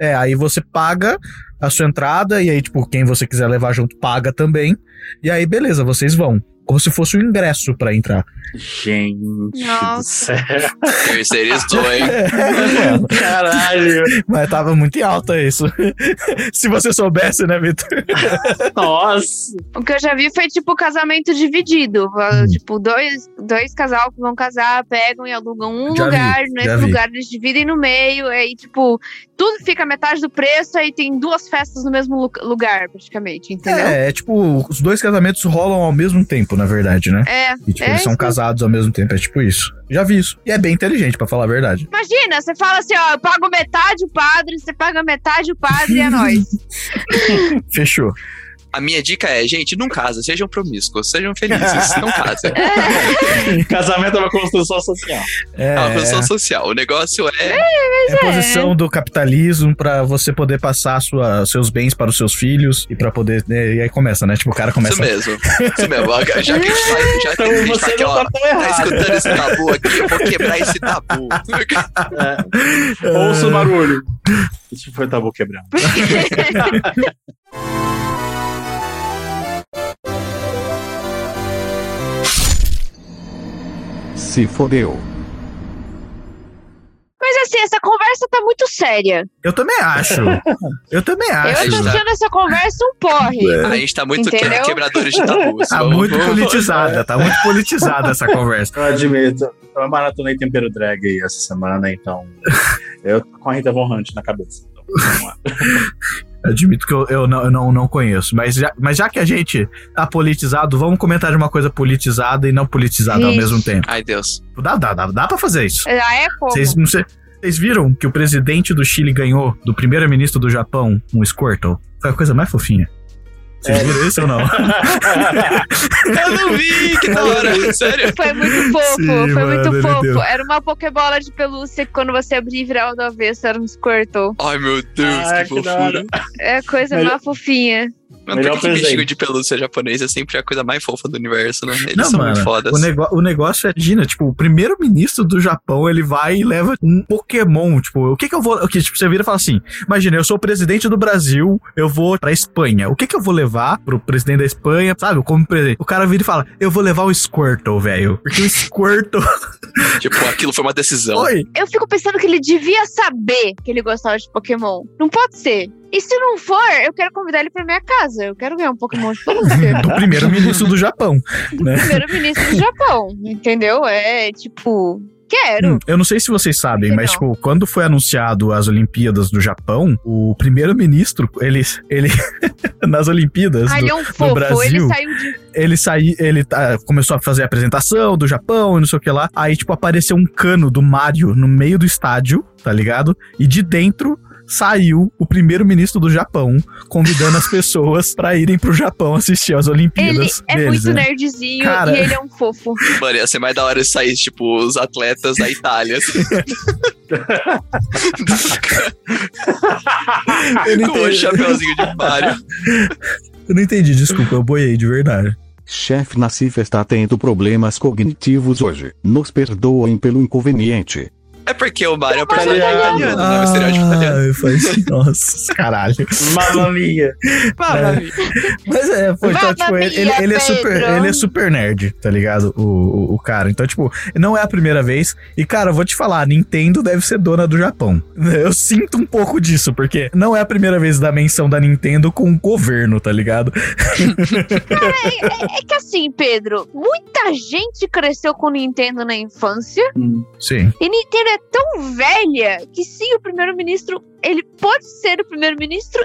é, aí você paga a sua entrada e aí, tipo, quem você quiser levar junto paga também. E aí, beleza, vocês vão. Como se fosse um ingresso pra entrar. Gente do Nossa. céu. Terceirizou, hein? Caralho. Mas tava muito em alta isso. se você soubesse, né, Vitor? Nossa. O que eu já vi foi tipo casamento dividido. Hum. Tipo, dois, dois casal que vão casar, pegam e alugam um Já vi, lugar, já nesse vi. lugar eles dividem no meio, aí, tipo, tudo fica metade do preço, aí tem duas festas no mesmo lu- lugar, praticamente, entendeu? É, é tipo, os dois casamentos rolam ao mesmo tempo, na verdade, né? É. E, tipo, É eles são casados ao mesmo tempo, é tipo isso. Já vi isso. E é bem inteligente, pra falar a verdade. Imagina, você fala assim, ó, eu pago metade o padre, você paga metade o padre e é nóis. Fechou. A minha dica é, gente, não casa, sejam promíscuos, sejam felizes, não casem. Casamento é uma construção social. É, É uma construção social. O negócio é. é a posição do capitalismo pra você poder passar sua, seus bens para os seus filhos e pra poder. né, e aí começa, né? Tipo, o cara começa. Isso mesmo. Isso mesmo. Já que a gente tá, já que Então a gente tá você aqui, ó, tá tá errado. escutando esse tabu aqui, eu vou quebrar esse tabu. Ouça o barulho. Isso foi tabu quebrado. Se fodeu. Mas assim, essa conversa tá muito séria. Eu também acho. Eu também Eu acho. tô tá. achando essa conversa um porre. A gente tá muito que- quebradores de tabus. Tá Vamos- muito vamos- politizada, tá muito politizada essa conversa. Eu admito. Eu maratonei tempero drag aí essa semana, então. Eu tô com a Rita Von Hunt na cabeça. Então, vamos lá. Admito que eu, eu, não, eu não, não conheço. Mas já, mas já que a gente tá politizado, vamos comentar de uma coisa politizada e não politizada ao Ixi. mesmo tempo. Ai, Deus. Dá, dá, dá, dá pra fazer isso. Já é como? Vocês não sei- vocês viram que o presidente do Chile ganhou do primeiro-ministro do Japão um Squirtle? Foi a coisa mais fofinha. Vocês É. viram isso ou não? Eu não vi, que da hora. Sério. Foi muito fofo, Sim, foi mano, muito fofo. deu. Era uma pokebola de pelúcia que quando você abria e virava do avesso era um Squirtle. Ai, meu Deus, Ah, que que fofura. É a coisa Melhor- mais fofinha. Mano, Melhor por que, que presente. bichinho de pelúcia japonês é sempre a coisa mais fofa do universo, né? Eles Não, são mano, muito fodas. O, nego- o negócio é, Gina, tipo, o primeiro-ministro do Japão, ele vai e leva um Pokémon, tipo, o que que eu vou... O que, tipo, você vira e fala assim, imagina, eu sou o presidente do Brasil, eu vou pra Espanha, o que que eu vou levar pro presidente da Espanha, sabe, como presente? O cara vira e fala, eu vou levar o Squirtle, velho, porque o Squirtle... Tipo, aquilo foi uma decisão. Oi! Eu fico pensando que ele devia saber que ele gostava de Pokémon. Não pode ser. E se não for, eu quero convidar ele pra minha casa. Eu quero ganhar um Pokémon de pelúcia. Do primeiro-ministro do Japão. né? Primeiro-ministro do Japão, entendeu? É tipo, quero. Hum, eu não sei se vocês sabem, mas, não. tipo, quando foi anunciado as Olimpíadas do Japão, o primeiro-ministro, ele, ele nas Olimpíadas Ah, do, ele é um fofo. Brasil, Ele saiu de. ele saiu, ele tá- começou a fazer a apresentação do Japão e não sei o que lá. Aí, tipo, apareceu um cano do Mario no meio do estádio, tá ligado? E de dentro saiu o primeiro-ministro do Japão convidando as pessoas pra irem pro Japão assistir às Ele Olimpíadas é deles, muito né? nerdzinho Cara. e ele é um fofo. Mano, ia ser mais da hora saísse, tipo, os atletas da Itália. assim. Eu não Com o entendi. chapeuzinho de Mario. Eu não entendi, desculpa, eu boiei de verdade. Chefe Nassif está tendo problemas cognitivos hoje. Nos perdoem pelo inconveniente. É porque o Mario é um personagem Italiano. italiano, né? O estereótipo italiano. Ah, faz... Nossa, caralho. Mamma mia. Mas é, pô, então, Mamma tipo, ele, ele, mia, ele é super, Pedro. ele é super nerd, tá ligado? O, o, o cara. Então, tipo, não é a primeira vez. E, cara, eu vou te falar, a Nintendo deve ser dona do Japão. Eu sinto um pouco disso, porque não é a primeira vez da menção da Nintendo com o governo, tá ligado? É, é que assim, Pedro, muita gente cresceu com Nintendo na infância Hum. Sim. e Nintendo é tão velha que sim, o primeiro-ministro, ele pode ser o primeiro-ministro,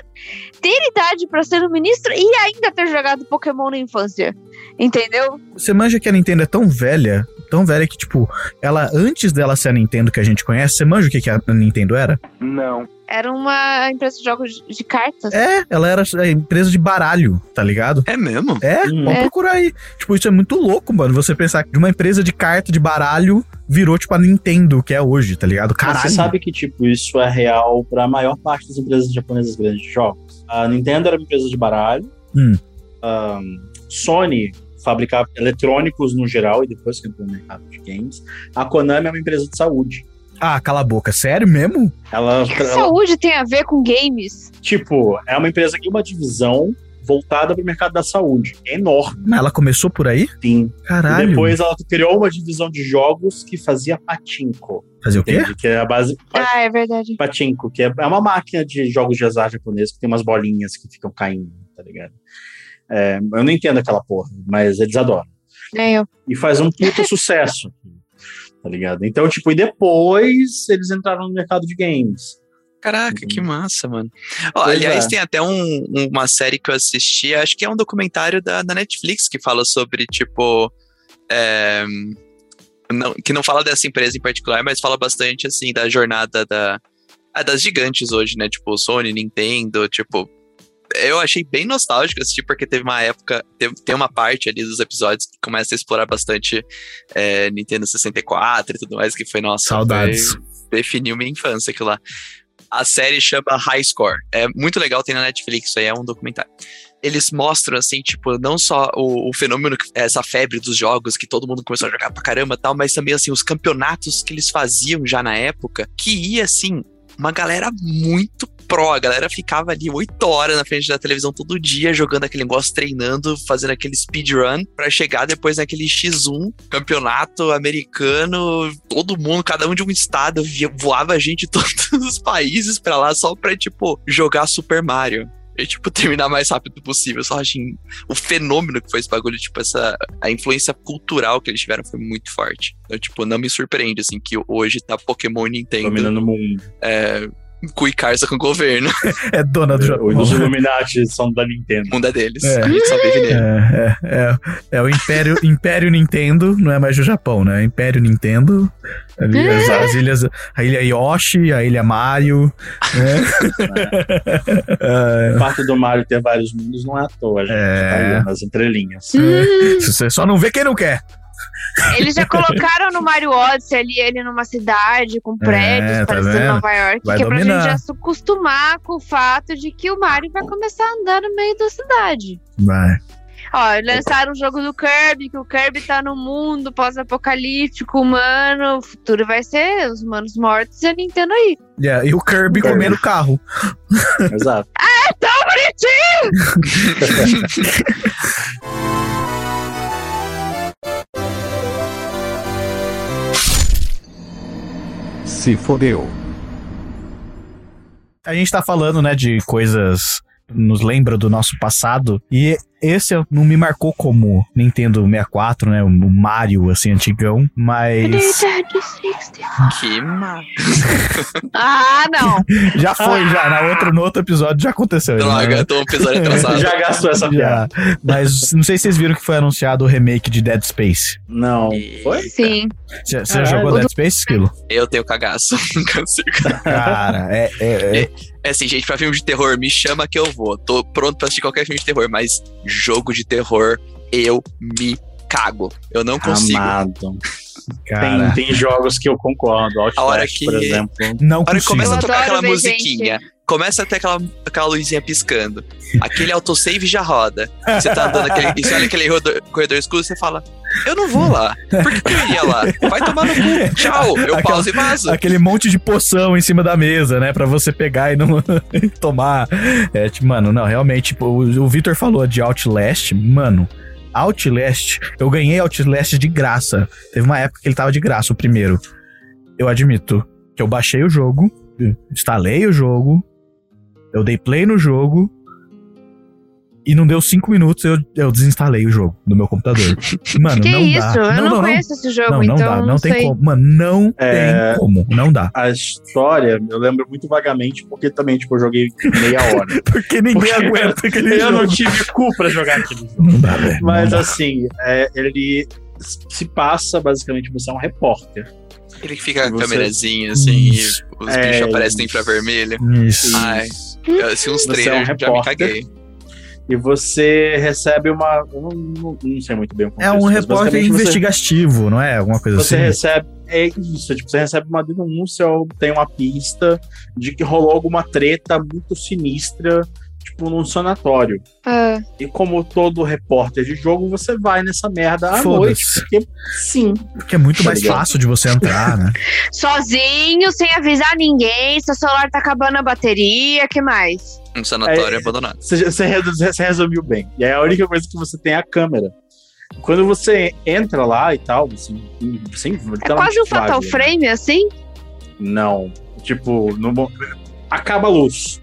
ter idade pra ser o ministro e ainda ter jogado Pokémon na infância. Entendeu? Você manja que a Nintendo é tão velha, tão velha que, tipo, ela, antes dela ser a Nintendo que a gente conhece, você manja o que, que a Nintendo era? Não. Era uma empresa de jogos de cartas. É, ela era a empresa de baralho, tá ligado? É mesmo? É, Hum. pode É. procurar aí. Tipo, isso é muito louco, mano. Você pensar que de uma empresa de carta de baralho virou, tipo, a Nintendo, que é hoje, tá ligado? Mas Caralho. Você sabe que, tipo, isso é real para a maior parte das empresas japonesas grandes de jogos. A Nintendo era uma empresa de baralho. Hum. Ahn, Sony fabricava eletrônicos no geral e depois que entrou no mercado de games. A Konami é uma empresa de saúde. Ah, cala a boca. Sério mesmo? Ela, que ela saúde tem a ver com games? tipo, é uma empresa que tem uma divisão voltada para o mercado da saúde. É enorme, Mas ela começou por aí? sim. Caralho. E depois ela criou uma divisão de jogos que fazia patinco. Fazer o quê? Entende? Que é a base. Ah, é verdade. Patinco, que é é uma máquina de jogos de azar japonês que tem umas bolinhas que ficam caindo, tá ligado? É, eu não entendo aquela porra, mas eles adoram. É eu. E faz um puta sucesso, tá ligado? Então, tipo, e depois eles entraram no mercado de games. Caraca, Uhum. que massa, mano. Ó, aliás, é. tem até um- uma série que eu assisti, acho que é um documentário da, da Netflix que fala sobre, tipo. é, não- que não fala dessa empresa em particular, mas fala bastante, assim, da jornada da, ah, das gigantes hoje, né? Tipo, Sony, Nintendo, tipo. Eu achei bem nostálgico assistir, porque teve uma época, teve- tem uma parte ali dos episódios que começa a explorar bastante é, Nintendo 64 e tudo mais, que foi, nossa, Saudades. foi- definiu minha infância aquilo lá. A série chama High Score. É muito legal, tem na Netflix, isso aí é um documentário. Eles mostram, assim, tipo, não só o, o fenômeno, essa febre dos jogos, que todo mundo começou a jogar pra caramba e tal, mas também, assim, os campeonatos que eles faziam já na época, que ia, assim, uma galera muito pró. A galera ficava ali oito horas na frente da televisão todo dia, jogando aquele negócio, treinando, fazendo aquele speedrun, pra chegar depois naquele X1, campeonato americano, todo mundo, cada um de um estado, via- voava gente de todos os países pra lá só pra, tipo, jogar Super Mario. E, tipo, terminar mais rápido possível. Só achei o fenômeno que foi esse bagulho, tipo, essa. A influência cultural que eles tiveram foi muito forte. Então, tipo, não me surpreende, assim, que hoje tá Pokémon Nintendo Dominando o mundo. é, cu e carça com o governo. É dona do Japão. Os Illuminati são da Nintendo. O mundo é deles. É. A gente só vive nele. É, é, é, é o Império, Império Nintendo, não é mais do Japão, né? Império Nintendo. Ali, as, as ilhas, a ilha Yoshi, a ilha Mario. Né? É, O fato do Mario ter vários mundos não é à toa, gente. É. Tá nas entrelinhas. você só não vê quem não quer. Eles já colocaram no Mario Odyssey ali ele numa cidade com prédios, tá parecendo vendo? Nova York, Vai que é pra dominar. gente já se acostumar com o fato de que o Mario vai começar a andar no meio da cidade. Vai. Ó, lançaram o jogo do Kirby, que o Kirby tá no mundo pós-apocalíptico humano. O futuro vai ser os humanos mortos e a Nintendo aí. Yeah, e o Kirby Kirby. comendo carro. Exato. Tão bonitinho! Se fodeu. A gente tá falando, né, de coisas nos lembra do nosso passado. E esse não me marcou como Nintendo 64, né? O Mario, assim, antigão. Mas Nintendo 64. Que. Ah, não. já foi, já. Na outra, no outro episódio já aconteceu. Droga, né? tô um episódio atrasado. Já gastou essa piada. Já. Mas não sei se vocês viram que foi anunciado o remake de Dead Space. Não. Foi? Sim. Você jogou Dead Space, Esquilo? Eu tenho cagaço. Não consigo. Cara, é, é, é, É assim, gente, pra filme de terror, me chama que eu vou. Tô pronto pra assistir qualquer filme de terror, mas jogo de terror, eu me cago. Eu não consigo. Amado. Cara, Tem, tem jogos que eu concordo. Outlast, A hora que- por exemplo. não A hora que começa a tocar aquela musiquinha, começa a ter aquela, aquela luzinha piscando. Aquele autosave já roda. Você tá andando aquele, e você olha aquele corredor, corredor escuro e você fala: Eu não vou lá. Por que, que eu iria lá? Vai tomar no cu. Tchau. Eu Aquela- pauso e vazo. Aquele monte de poção em cima da mesa, né? Pra você pegar e não tomar. É, tipo, mano, não, realmente, tipo, o, o Victor falou de Outlast, mano. Outlast, eu ganhei Outlast de graça. Teve uma época que ele tava de graça, o primeiro. Eu admito que eu baixei o jogo, instalei o jogo, eu dei play no jogo. E não deu cinco minutos, eu, eu desinstalei o jogo do meu computador. Mano, que não isso? dá. Eu não, conheço esse jogo, Não, não então dá, não, não tem sei. como. Mano, não É. tem como, não dá. A história, eu lembro muito vagamente, porque também, tipo, eu joguei meia hora. Porque ninguém Porque aguenta aquele eu jogo. não tive cu pra jogar aquele jogo. Não dá, velho. Mas não dá. assim, é, ele se passa, basicamente, você é um repórter. Ele fica com a câmerazinha assim, Isso. e os É, bichos aparecem isso. infravermelho. Isso. Ai, eu assisti uns Você é um já me repórter. caguei. E você recebe uma. Eu não, não- não sei muito bem o É um contexto, repórter basicamente você- investigativo, não é? Alguma coisa Você assim. recebe. É isso, tipo, você recebe uma denúncia ou tem uma pista de que rolou alguma treta muito sinistra, tipo, num sanatório. Ah, E como todo repórter de jogo, você vai nessa merda à noite, porque sim. Porque é muito Tá mais ligado? fácil de você entrar, né? sozinho, sem avisar ninguém, seu celular tá acabando a bateria, que mais? Um sanatório É, abandonado. Você, você, resumiu bem. E aí a única coisa que você tem é a câmera. Quando você entra lá e tal, assim, sem, É quase um Fatal Frame, assim? Não. Tipo, no, acaba a luz.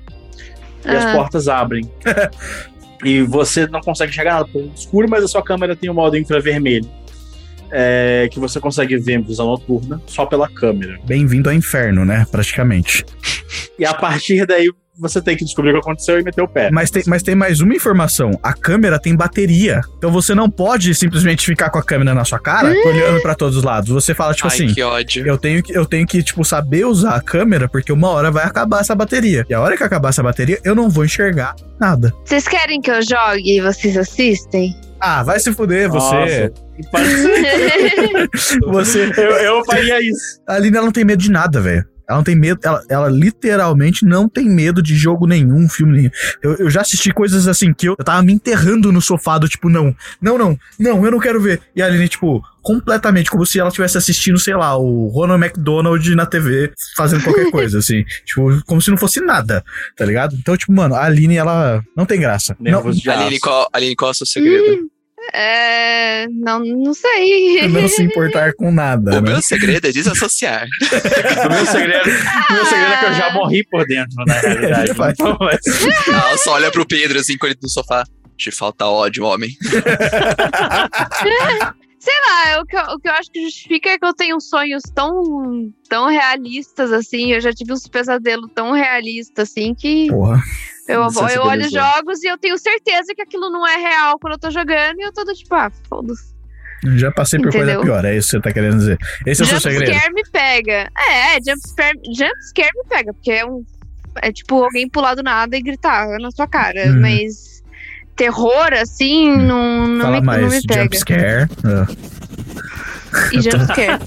E as Ah. portas abrem. e você não consegue chegar nada pelo escuro, mas a sua câmera tem o modo infravermelho. É, que você consegue ver em visão noturna só pela câmera. Bem-vindo ao inferno, né? Praticamente. E a partir daí você tem que descobrir o que aconteceu e meter o pé. Mas tem, mas tem mais uma informação. A câmera tem bateria. Então você não pode simplesmente ficar com a câmera na sua cara, olhando pra todos os lados. Você fala, tipo Ai, assim. que ódio. Eu tenho, que, eu tenho que, tipo, saber usar a câmera, porque uma hora vai acabar essa bateria. E a hora que acabar essa bateria, eu não vou enxergar nada. Vocês querem que eu jogue e vocês assistem? Ah, vai se fuder, você. Nossa. Você. eu, eu faria isso. A Aline, ela não tem medo de nada, velho. Ela não tem medo, ela, ela literalmente não tem medo de jogo nenhum, filme nenhum. Eu, eu já assisti coisas assim que eu, eu tava me enterrando no sofá do tipo, não, não, não, não, eu não quero ver. E a Aline, tipo, completamente como se ela estivesse assistindo, sei lá, o Ronald McDonald na TV fazendo qualquer coisa, assim. Tipo, como se não fosse nada, tá ligado? Então, tipo, mano, a Aline, ela não tem graça. Não, Nervoso de Aline, qual, Aline, qual é o seu segredo? É. Não, não sei. não se importar com nada, O né? meu segredo é desassociar. O meu segredo, o meu segredo é que eu já morri por dentro, na realidade. Então, mas- só olha pro Pedro assim, com ele no sofá. Te falta ódio, homem. Sei lá, o que, eu, o que eu acho que justifica é que eu tenho sonhos tão, tão realistas, assim. Eu já tive uns pesadelos tão realistas, assim, que Porra. eu, eu olho jogos e eu tenho certeza que aquilo não é real quando eu tô jogando e eu tô do tipo, ah, foda-se. Já passei por Entendeu? coisa pior, é isso que você tá querendo dizer. Esse é o seu segredo. Jumpscare me pega. É, jumpscare jump me pega, porque é um. É tipo alguém pular do nada e gritar na sua cara. Hum. Mas terror, assim, não, não, Fala me, não mais, me pega. jumpscare. E jumpscare.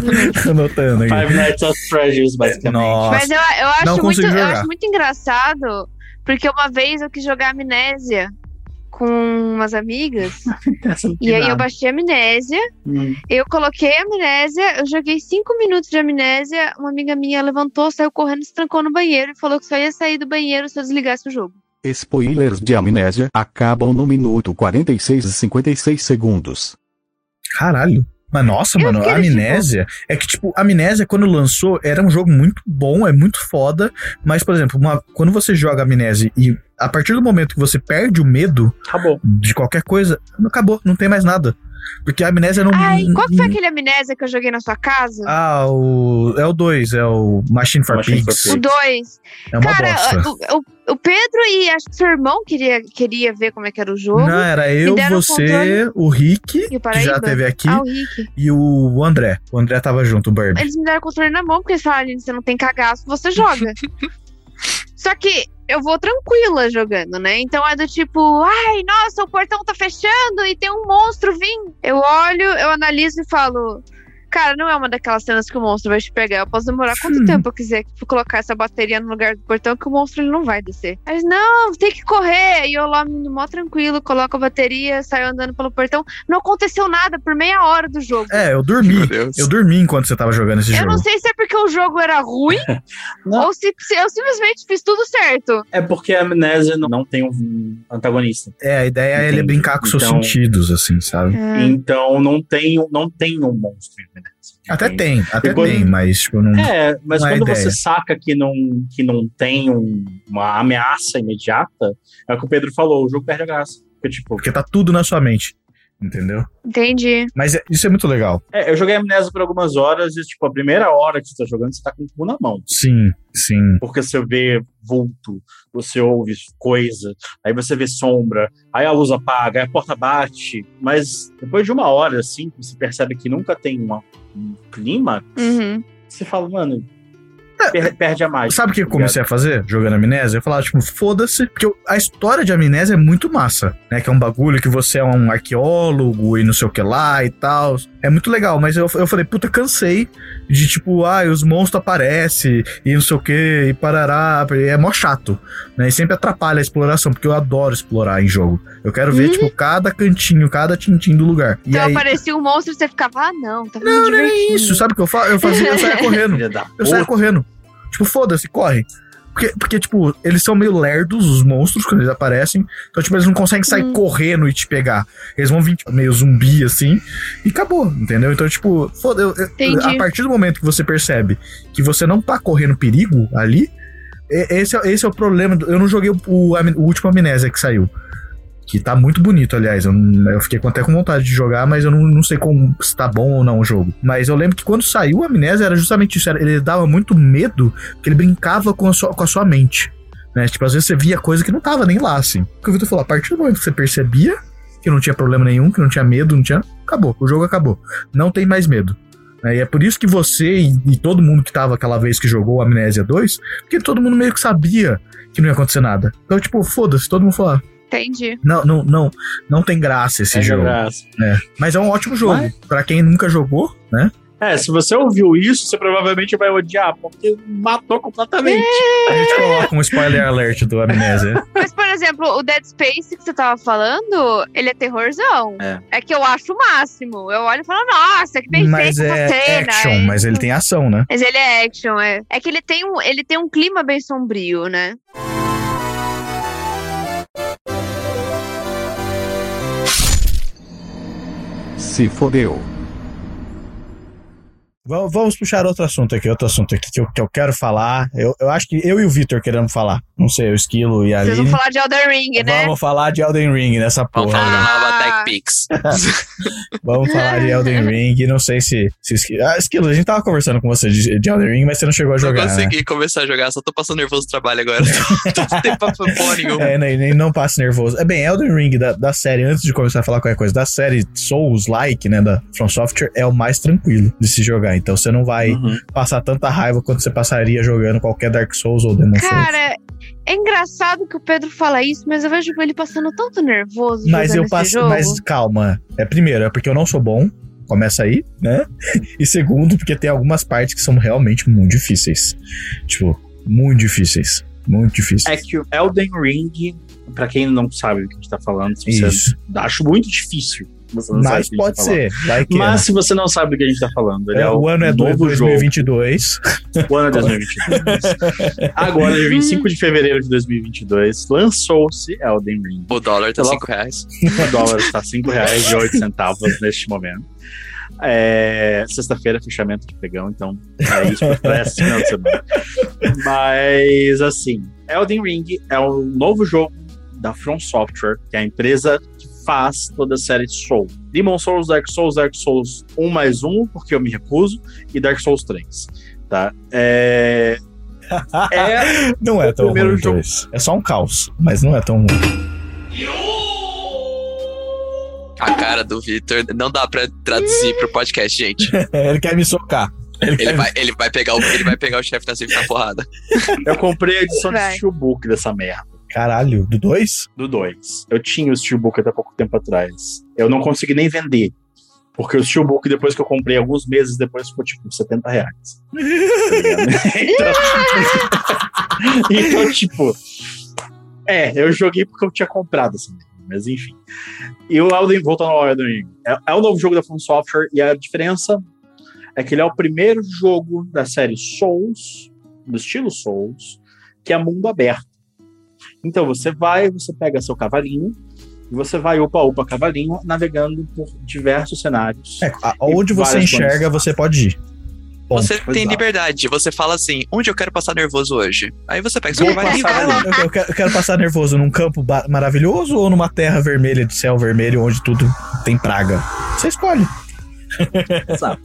anotando aqui. Five Nights at Freddy's, basicamente. Nossa. Mas eu, eu, Não acho muito, eu acho muito engraçado, porque uma vez eu quis jogar amnésia com umas amigas, não e aí eu baixei amnésia, Hum. eu coloquei amnésia, eu joguei cinco minutos de amnésia, uma amiga minha levantou, saiu correndo, se trancou no banheiro e falou que só ia sair do banheiro se eu desligasse o jogo. Spoilers de amnésia acabam no minuto 46 e 56 segundos. Caralho. Mas nossa, Eu mano, a Amnésia. É que, tipo, a Amnésia, quando lançou, era um jogo muito bom, é muito foda. Mas, por exemplo, uma- quando você joga Amnésia e a partir do momento que você perde o medo Acabou. de qualquer coisa, acabou, não tem mais nada. Porque a Amnésia não. Ai, qual que foi aquele amnésia que eu joguei na sua casa? Ah, o. É o 2, é o Machine for Machine for Pigs. Pigs. o 2. É uma Cara, bosta. o, o- o Pedro e acho que seu irmão queria, queria ver como é que era o jogo. Não, era eu, deram o você, o Rick, E o que já teve aqui, Ah, o Rick. e o André. O André tava junto, o Burby. Eles me deram o controle na mão, porque eles falaram, "Aline, você não tem cagaço, você joga. Só que eu vou tranquila jogando, né? Então é do tipo, ai, nossa, o portão tá fechando e tem um monstro vindo. Eu olho, eu analiso e falo. Cara, não é uma daquelas cenas que o monstro vai te pegar. Eu posso demorar quanto Hum. tempo eu quiser colocar essa bateria no lugar do portão que o monstro ele não vai descer. Mas não, tem que correr. E eu lá, mó tranquilo, coloco a bateria, saio andando pelo portão. Não aconteceu nada por meia hora do jogo. É, eu dormi. Eu dormi enquanto você tava jogando esse Eu jogo. não sei se é porque o jogo era ruim ou se, se eu simplesmente fiz tudo certo. É porque a amnésia não, não tem um antagonista. É, a ideia é ele Entendi. brincar com seus Então- sentidos, assim, sabe? Então não tem, não tem um monstro amnésia. Até tem, até Depois- tem, mas tipo, não. É, mas Não é quando ideia. você saca que não, que não tem um- uma ameaça imediata, é o que o Pedro falou, o jogo perde a graça. Porque, tipo, Porque tá tudo na sua mente. Entendeu? Entendi. Mas é- isso é muito legal. é, eu joguei amnésia por algumas horas e, tipo, a primeira hora que você tá jogando, você tá com o cu na mão. Sim, sim. Porque você vê vulto, você ouve coisa, aí você vê sombra, aí a luz apaga, aí a porta bate. Mas depois de uma hora, assim, que você percebe que nunca tem uma- um clima, Uhum. você fala, mano, per- perde a mágica. Sabe o que eu tá comecei a fazer jogando amnésia? Eu falava, tipo, foda-se. Porque eu- a história de amnésia é muito massa, né? Que é um bagulho que você é um arqueólogo e não sei o que lá e tal. É muito legal, mas eu, eu falei, puta, cansei de tipo, ah, os monstros aparecem e não sei o que, e parará. É mó chato, né? E sempre atrapalha a exploração, porque eu adoro explorar em jogo. Eu quero ver, Uhum. tipo, cada cantinho, cada tintim do lugar. E Então aí. aparecia um monstro e você ficava, ah, não, tá Não, me não é isso, sabe o que eu, fa eu fazia? Eu saía correndo. Eu saía correndo. Tipo, foda-se, corre. Porque, porque, tipo, eles são meio lerdos, os monstros, quando eles aparecem. Então, tipo, eles não conseguem sair Hum. correndo e te pegar. Eles vão vir tipo, meio zumbi, assim, e acabou, entendeu? Então, tipo, foda eu, eu- Entendi. a partir do momento que você percebe que você não tá correndo perigo ali, esse é, esse é o problema. do- Eu não joguei o, o, o último Amnésia que saiu. Que tá muito bonito, aliás. Eu, eu fiquei até com vontade de jogar, mas eu não, não sei como, se tá bom ou não o jogo. Mas eu lembro que quando saiu a Amnésia era justamente isso. era- ele dava muito medo, porque ele brincava com a sua, com a sua mente. Né? Tipo, às vezes você via coisa que não tava nem lá, assim. O que o Vitor falou, a partir do momento que você percebia que não tinha problema nenhum, que não tinha medo, não tinha. Acabou, o jogo acabou. Não tem mais medo. né? E é por isso que você e, e todo mundo que tava aquela vez que jogou Amnésia 2, porque todo mundo meio que sabia que não ia acontecer nada. Então, tipo, foda-se, todo mundo falou, ah, Entendi. não, não, não, não tem graça esse a jogo. graça. Mas é um ótimo jogo. Mas- Pra quem nunca jogou, né? É, se você ouviu isso, você provavelmente vai odiar, porque matou completamente. A gente coloca um spoiler alert do Amnésia. Mas, por exemplo, o Dead Space que você tava falando, ele é terrorzão. É. que eu acho o máximo. Eu olho e falo, nossa, que bem mas essa é cena. action, é mas ele tem ação, né? Mas ele é action, é. É que ele tem um, ele tem um clima bem sombrio, né? Se fodeu. Vamos, vamos puxar outro assunto aqui, outro assunto aqui que eu, que eu quero falar. Eu, eu acho que eu e o Vitor queremos falar. Não sei, o Esquilo e a Vocês vão Aline. falar de Elden Ring, né? Vamos falar de Elden Ring nessa Vamos porra. falar da né? nova Ah. Tech Pix. Vamos falar de Elden Ring. Não sei se. se Esquilo, ah, Esquilo, a gente tava conversando com você de, de Elden Ring, mas você não chegou a Não jogar. né? consegui começar a jogar, só tô passando nervoso do trabalho agora. Não tem papo porra nenhuma. É, nem, nem não passe nervoso. É bem, Elden Ring da, da série, antes de começar a falar qualquer coisa, da série Souls-like, né, da From Software, é o mais tranquilo de se jogar. Então você não vai Uhum. passar tanta raiva quanto você passaria jogando qualquer Dark Souls ou Demon Souls. Cara, é engraçado que o Pedro fala isso, mas eu vejo ele passando tanto nervoso Mas jogando eu esse passo. jogo. Mas calma. É primeiro, é porque eu não sou bom. Começa aí, né? E segundo, porque tem algumas partes que são realmente muito difíceis. Tipo, muito difíceis. Muito difíceis. É que o Elden Ring, pra quem não sabe do que a gente tá falando, se você Isso. acho muito difícil. Você não Mas sabe do que a gente pode tá falando. ser. Mas se você não sabe do que a gente tá falando, ele é. é, o ano é novo 2022. jogo. O ano é 2022. Agora, dia 25 de fevereiro de 2022, lançou-se Elden Ring. O dólar tá Sei lá. 5 reais. O dólar está R$ 5,08 neste momento. É, Sexta-feira, fechamento de pregão, então é isso para esse final de semana. Mas, assim, Elden Ring é o novo jogo da From Software, que é a empresa que faz toda a série Soul. Demon Souls, Dark Souls, Dark Souls 1 mais 1, porque eu me recuso, e Dark Souls 3. Tá? É, é Não é tão primeiro ruim jogo- dois. É só um caos, mas não é tão ruim. A cara do Victor não dá pra traduzir pro podcast, gente. Ele quer me socar. Ele vai, ele vai pegar o, ele vai pegar o chefe da Civ na porrada. Eu comprei a edição de. Steelbook dessa merda. Caralho, do 2? Do 2. Eu tinha o Steelbook até pouco tempo atrás. Eu não consegui nem vender. Porque o Steelbook, depois que eu comprei, alguns meses depois, ficou tipo 70 reais. Então, então, tipo. É, eu joguei porque eu tinha comprado merda, mas enfim. E o Elden, voltando ao Elden Ring, é, é o novo jogo da From Software e a diferença é que ele é o primeiro jogo da série Souls, do estilo Souls, que é mundo aberto. Então você vai, você pega seu cavalinho, e você vai upa upa cavalinho, navegando por diversos cenários. É, onde você enxerga, você pode ir. Ponto. Você tem Exato. liberdade. Você fala assim, onde eu quero passar nervoso hoje? Aí você pega seu Vou cavalinho e passar vai lá. Eu, eu quero, eu quero passar nervoso num campo maravilhoso ou numa terra vermelha de céu vermelho onde tudo tem praga? Você escolhe.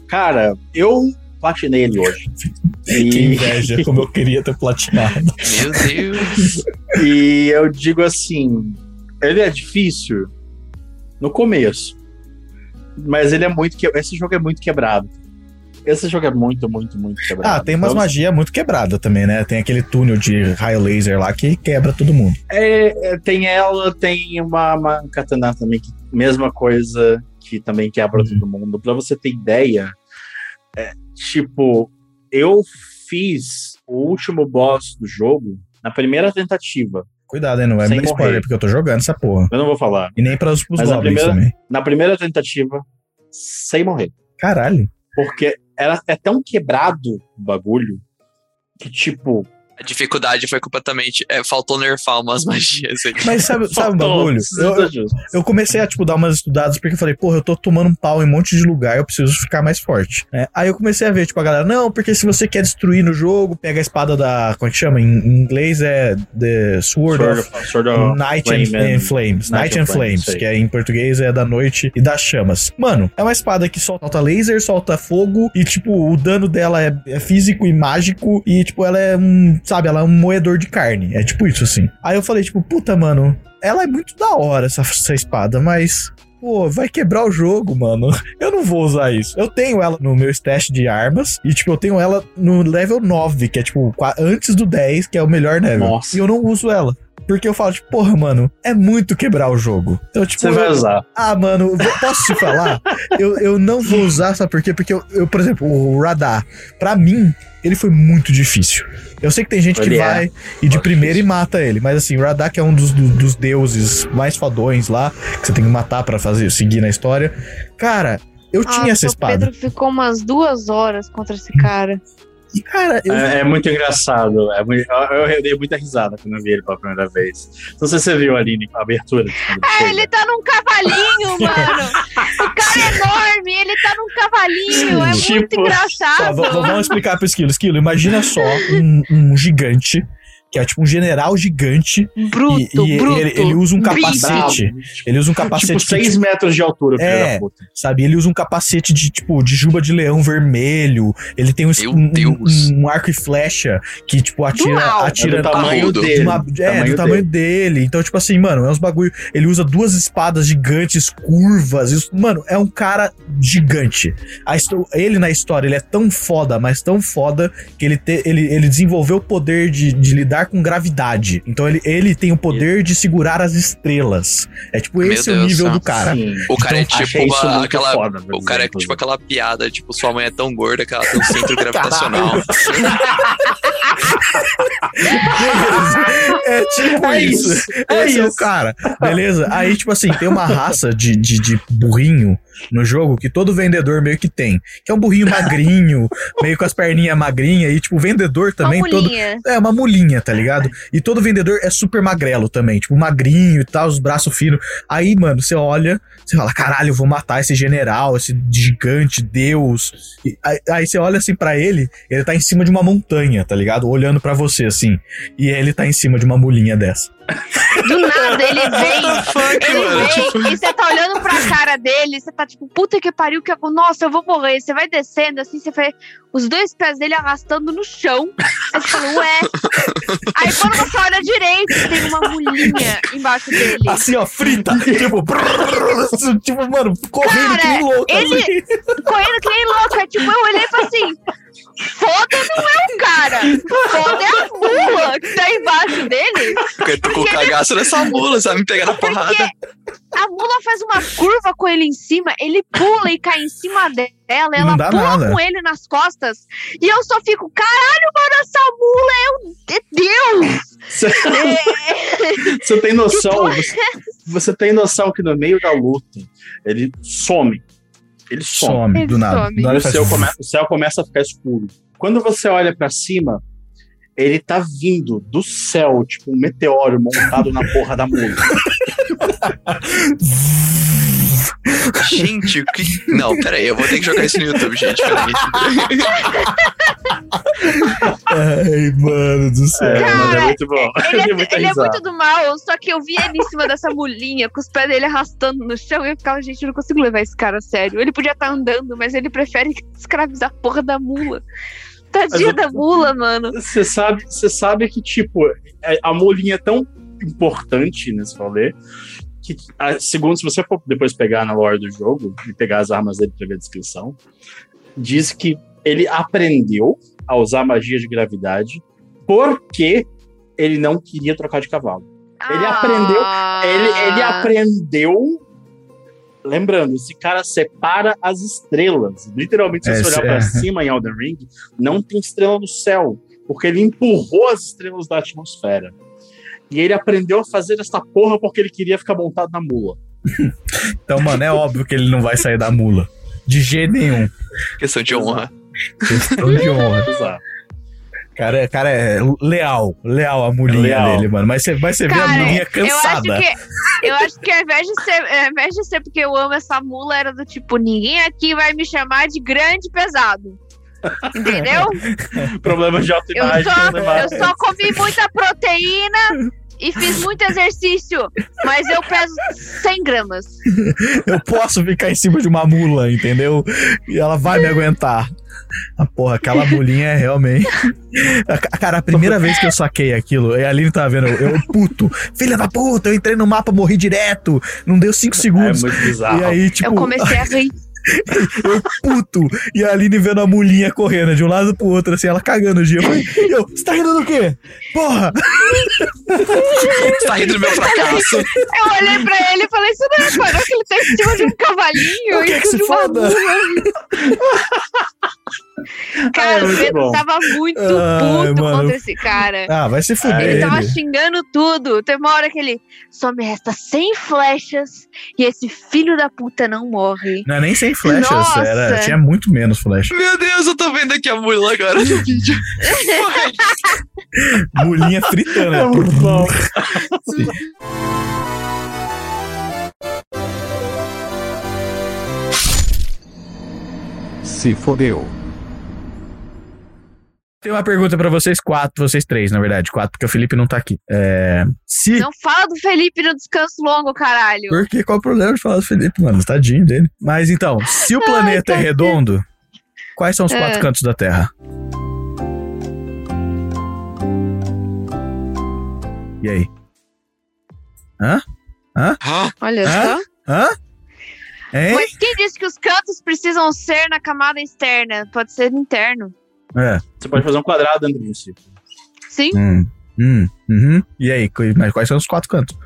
Cara, eu platinei ele hoje. Que E, inveja, como eu queria ter platinado. Meu Deus. e eu digo assim, ele é difícil no começo, mas ele é muito que esse jogo é muito quebrado. Esse jogo é muito, muito, muito quebrado. Ah, tem umas Então, magia muito quebrada também, né? Tem aquele túnel de raio laser lá que quebra todo mundo. É, é, tem ela, tem uma, uma katana também, que mesma coisa, que também quebra Uhum. todo mundo. Pra você ter ideia, é, tipo, eu fiz o último boss do jogo na primeira tentativa. Cuidado, hein? Não vai me dar spoiler, porque eu tô jogando essa porra. Eu não vou falar. E nem para os, Mas a goblins primeira- também. Na primeira tentativa, sem morrer. Caralho. Porque era, é tão quebrado o bagulho que, tipo. A dificuldade foi completamente. é, faltou nerfar umas magias aí. Mas sabe, sabe faltou, bagulho? Eu, eu, comecei a, tipo, dar umas estudadas porque eu falei, porra, eu tô tomando um pau em um monte de lugar, eu preciso ficar mais forte. né? Aí eu comecei a ver, tipo, a galera, não, porque se você quer destruir no jogo, pega a espada da. Como é que chama? Em, em inglês é The Sword, Sword of Sword of Night Flame and, and- Flames. Night Night and and Flames, Flames, que é, em português é da noite e das chamas. Mano, é uma espada que solta laser, solta fogo e, tipo, o dano dela é, é físico e mágico e, tipo, ela é um, sabe, ela é um moedor de carne. É tipo isso, assim. Aí eu falei, tipo, puta, mano, ela é muito da hora, essa, essa espada, mas... Pô, vai quebrar o jogo, mano. Eu não vou usar isso. Eu tenho ela no meu stash de armas. E, tipo, eu tenho ela no level 9, que é, tipo, antes do 10, que é o melhor level. Nossa. E eu não uso ela. Porque eu falo, tipo, porra, mano, é muito quebrar o jogo. Então, tipo, Você vai eu- usar. ah, mano, eu posso te falar? eu, eu não vou usar, sabe por quê? Porque eu, eu, por exemplo, o radar, pra mim, ele foi muito difícil. Eu sei que tem gente que Ele é. vai e de primeira e mata ele, mas assim, que é um dos, do- dos deuses mais fodões lá, que você tem que matar pra fazer, seguir na história. Cara, eu tinha essa espada. O Pedro ficou umas duas horas contra esse cara. E, cara, eu, É, é muito engraçado. É muito- eu, eu dei muita risada quando eu vi ele pela primeira vez. Não sei se você viu ali a abertura. chega. ele tá num cavalinho, mano. O cara é enorme, ele tá num cavalinho. É muito Tipo, Tá, engraçado. v- vamos explicar pro Esquilo. Esquilo, imagina só um, um gigante, que é tipo um general gigante, Bruto, e, e bruto. ele, ele usa um capacete. Bravo. Ele usa um Tipo, capacete que, 6 metros de altura, filho É. da puta. sabe? Ele usa um capacete de tipo de juba de leão vermelho. Ele tem um, um- um arco e flecha que tipo atira, atira É do tamanho dele. de uma- é, do tamanho dele. Então, tipo assim, mano, é uns bagulho. Ele usa duas espadas gigantes, curvas. Isso, mano, é um cara gigante. A ele na história, ele é tão foda, mas tão foda, que ele, te- ele, ele desenvolveu o poder de, de lidar com gravidade. Então, ele, ele tem o poder de segurar as estrelas. É tipo, esse é o nível do cara. Sim. O cara é Então, tipo Achei isso uma, aquela. foda, O cara é tipo aquela piada, tipo, sua mãe é tão gorda que ela tem um centro gravitacional. É tipo É isso. isso, é Esse é o isso. cara. Beleza? Aí, tipo assim, tem uma raça de, de, de burrinho no jogo que todo vendedor meio que tem. Que é um burrinho magrinho, meio com as perninhas magrinhas. E, tipo, o vendedor também Uma todo. É, uma mulinha, tá ligado? E todo vendedor é super magrelo também, tipo, magrinho e tal, os braços finos. Aí, mano, você olha, você fala, caralho, eu vou matar esse general, esse gigante, Deus. E aí, aí você olha assim pra ele, ele tá em cima de uma montanha, tá ligado? Olhando pra você, assim. E ele tá em cima de uma mulinha dessa. Do nada ele vem. Fuck, Ele mano. vem Tipo, e você tá olhando pra cara dele, você tá tipo, puta que pariu, que eu- nossa, eu vou morrer. Você vai descendo assim, você vê os dois pés dele arrastando no chão. Aí você fala, ué. Aí quando você olha direito, tem uma mulinha embaixo dele. Assim, ó, frita. tipo, brrr, tipo, mano, correndo Cara, que nem louco. ele- assim. Correndo que nem louco. É tipo, eu olhei e falei assim, Foda não é o cara. Foda é a mula que tá embaixo dele. Porque eu tô com cagaço nessa mula, sabe? Me pegar na porrada. A mula faz uma curva com ele em cima, ele pula e cai em cima dela, ela pula nada. com ele nas costas. E eu só fico, caralho, mano, essa mula é um de Deus. Você, É, você tem noção. Você, você tem noção que no meio da luta ele some. Ele some. Do nada. some. Do nada o, céu come- o céu começa a ficar escuro. Quando você olha pra cima, ele tá vindo do céu, tipo um meteoro montado na porra da mula. Gente, o que. Não, peraí, eu vou ter que jogar isso no YouTube, gente. Peraí. Ai, mano do céu. É, é muito bom. Ele, é, ele é muito do mal, só que eu vi ele em cima dessa mulinha, com os pés dele arrastando no chão, e eu ficava, gente, eu não consigo levar esse cara a sério. Ele podia estar andando, mas ele prefere escravizar a porra da mula. Tadinha eu- da mula, mano. Você sabe, você sabe que, tipo, é- a molinha é tão importante nesse rolê que, segundo, se você for depois pegar na lore do jogo e pegar as armas dele pra ver a descrição, diz que ele aprendeu a usar magia de gravidade porque ele não queria trocar de cavalo. Ele aprendeu- Ah. Ele, ele aprendeu. Lembrando, esse cara separa as estrelas. Literalmente, se É, você olhar é. pra cima em Elden Ring, não tem estrela no céu. Porque ele empurrou as estrelas da atmosfera. E ele aprendeu a fazer essa porra porque ele queria ficar montado na mula. Então, mano, é óbvio que ele não vai sair da mula. De jeito nenhum. Questão de honra. Questão de honra. Exato. Cara, cara é leal, leal a mulinha Leal. dele, mano. Mas você vai você vê a mulinha Eu acho cansada. que, eu acho que ao invés de ser, ao invés de ser porque eu amo essa mula, era do tipo, ninguém aqui vai me chamar de grande pesado. Entendeu? Problemas de Eu autoimagem. só, levar- eu só comi muita proteína e fiz muito exercício, mas eu peso 100 gramas. Eu posso ficar em cima de uma mula, entendeu? E ela vai me aguentar. A porra, aquela mulinha é realmente. Cara, a primeira vez que eu saquei aquilo, e a Aline tava vendo, eu, eu, puto, filha da puta, eu entrei no mapa, morri direto, não deu cinco É segundos. muito bizarro. e aí, tipo, eu comecei a rir. eu puto, e a Aline vendo a mulinha correndo de um lado pro outro, assim, ela cagando o dia. Eu falei, eu, você tá rindo do quê? Porra! Você tá rindo do meu fracasso. Eu olhei pra ele e falei, isso não reparou que ele tá em cima de um cavalinho O que e é que se foda? Cara, É o muito Pedro bom. tava muito Ai, puto mano. contra esse cara. Ah, vai se fuder. Ele ele. tava xingando tudo. Tem uma hora que ele só me resta 100 flechas e esse filho da puta não morre. Não é nem sem flechas, Nossa. era, tinha muito menos flecha. Meu Deus, eu tô vendo aqui a mula agora no vídeo. Mulinha fritando. É né? muito bom. Se fodeu. Tem uma pergunta pra vocês quatro, vocês três, na verdade, quatro, porque o Felipe não tá aqui. É, se. Não fala do Felipe no descanso longo, caralho. Por que? Qual o problema de falar do Felipe, mano? Tadinho dele. Mas então, se o planeta é tadinho. redondo, quais são os quatro É. cantos da Terra? E aí? Hã? Ah, Olha Hã? só. Hã? Hein? Mas quem disse que os cantos precisam ser na camada externa? Pode ser interno. É. Você pode fazer um quadrado dentro de um círculo. Sim. Hum. Hum. Uhum. E aí, mas quais são os quatro cantos?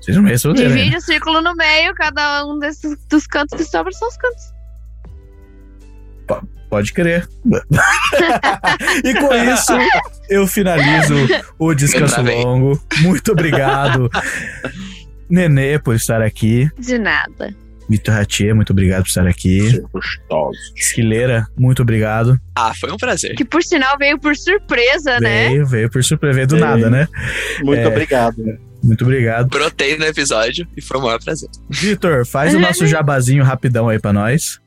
Vocês não me responderam. ainda. Divide o círculo no meio, cada um desses dos cantos que sobram são os cantos. Pode crer. e com isso, eu finalizo o descanso longo. Muito obrigado, Nenê, por estar aqui. De nada. Mito Ratier, muito obrigado por estar aqui. Gostoso. Esquileira, muito obrigado. ah, foi um prazer. Que por sinal veio por surpresa, né? Veio, veio por surpresa, veio do Sim. nada, né? Muito É. obrigado. Muito obrigado. Brotei no episódio e foi um maior prazer. Vitor, faz o nosso jabazinho rapidão aí pra nós.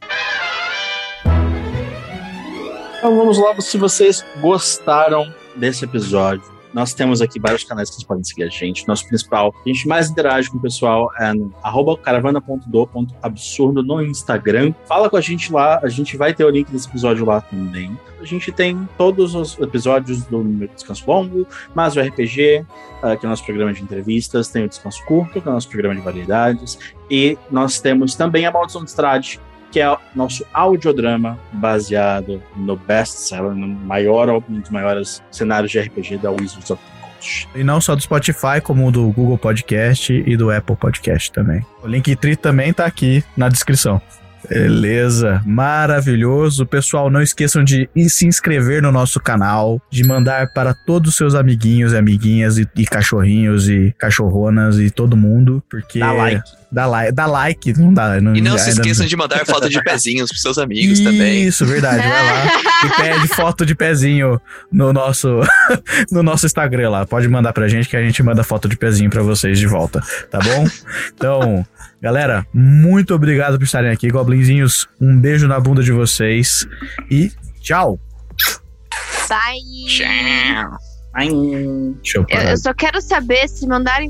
Então vamos lá, se vocês gostaram desse episódio, nós temos aqui vários canais que vocês podem seguir a gente. Nosso principal, a gente mais interage com o pessoal é no caravana.do.absurdo no Instagram. Fala com a gente lá, a gente vai ter o link desse episódio lá também. A gente tem todos os episódios do Descanso Longo, mas o RPG, ah, que é o nosso programa de entrevistas, tem o Descanso Curto, que é o nosso programa de variedades, e nós temos também a Maldição de Estrade, que é o nosso audiodrama baseado no best-seller, no maior, um dos maiores cenários de RPG da Wizards of the Coast. E não só do Spotify, como do Google Podcast e do Apple Podcast também. O Linktree também tá aqui na descrição. Beleza, maravilhoso. Pessoal, não esqueçam de se inscrever no nosso canal, de mandar para todos os seus amiguinhos e amiguinhas e, e cachorrinhos e cachorronas e todo mundo, porque Dá like. Dá like, dá like, não dá. Não, E não se esqueçam de mandar foto de pezinhos pros seus amigos também. Isso, verdade. Vai lá e pede foto de pezinho no nosso, no nosso Instagram lá. Pode mandar pra gente que a gente manda foto de pezinho pra vocês de volta, tá bom? Então, galera, muito obrigado por estarem aqui. Goblinzinhos, um beijo na bunda de vocês e tchau. Bye. Tchau. Deixa eu eu só quero saber se mandarem.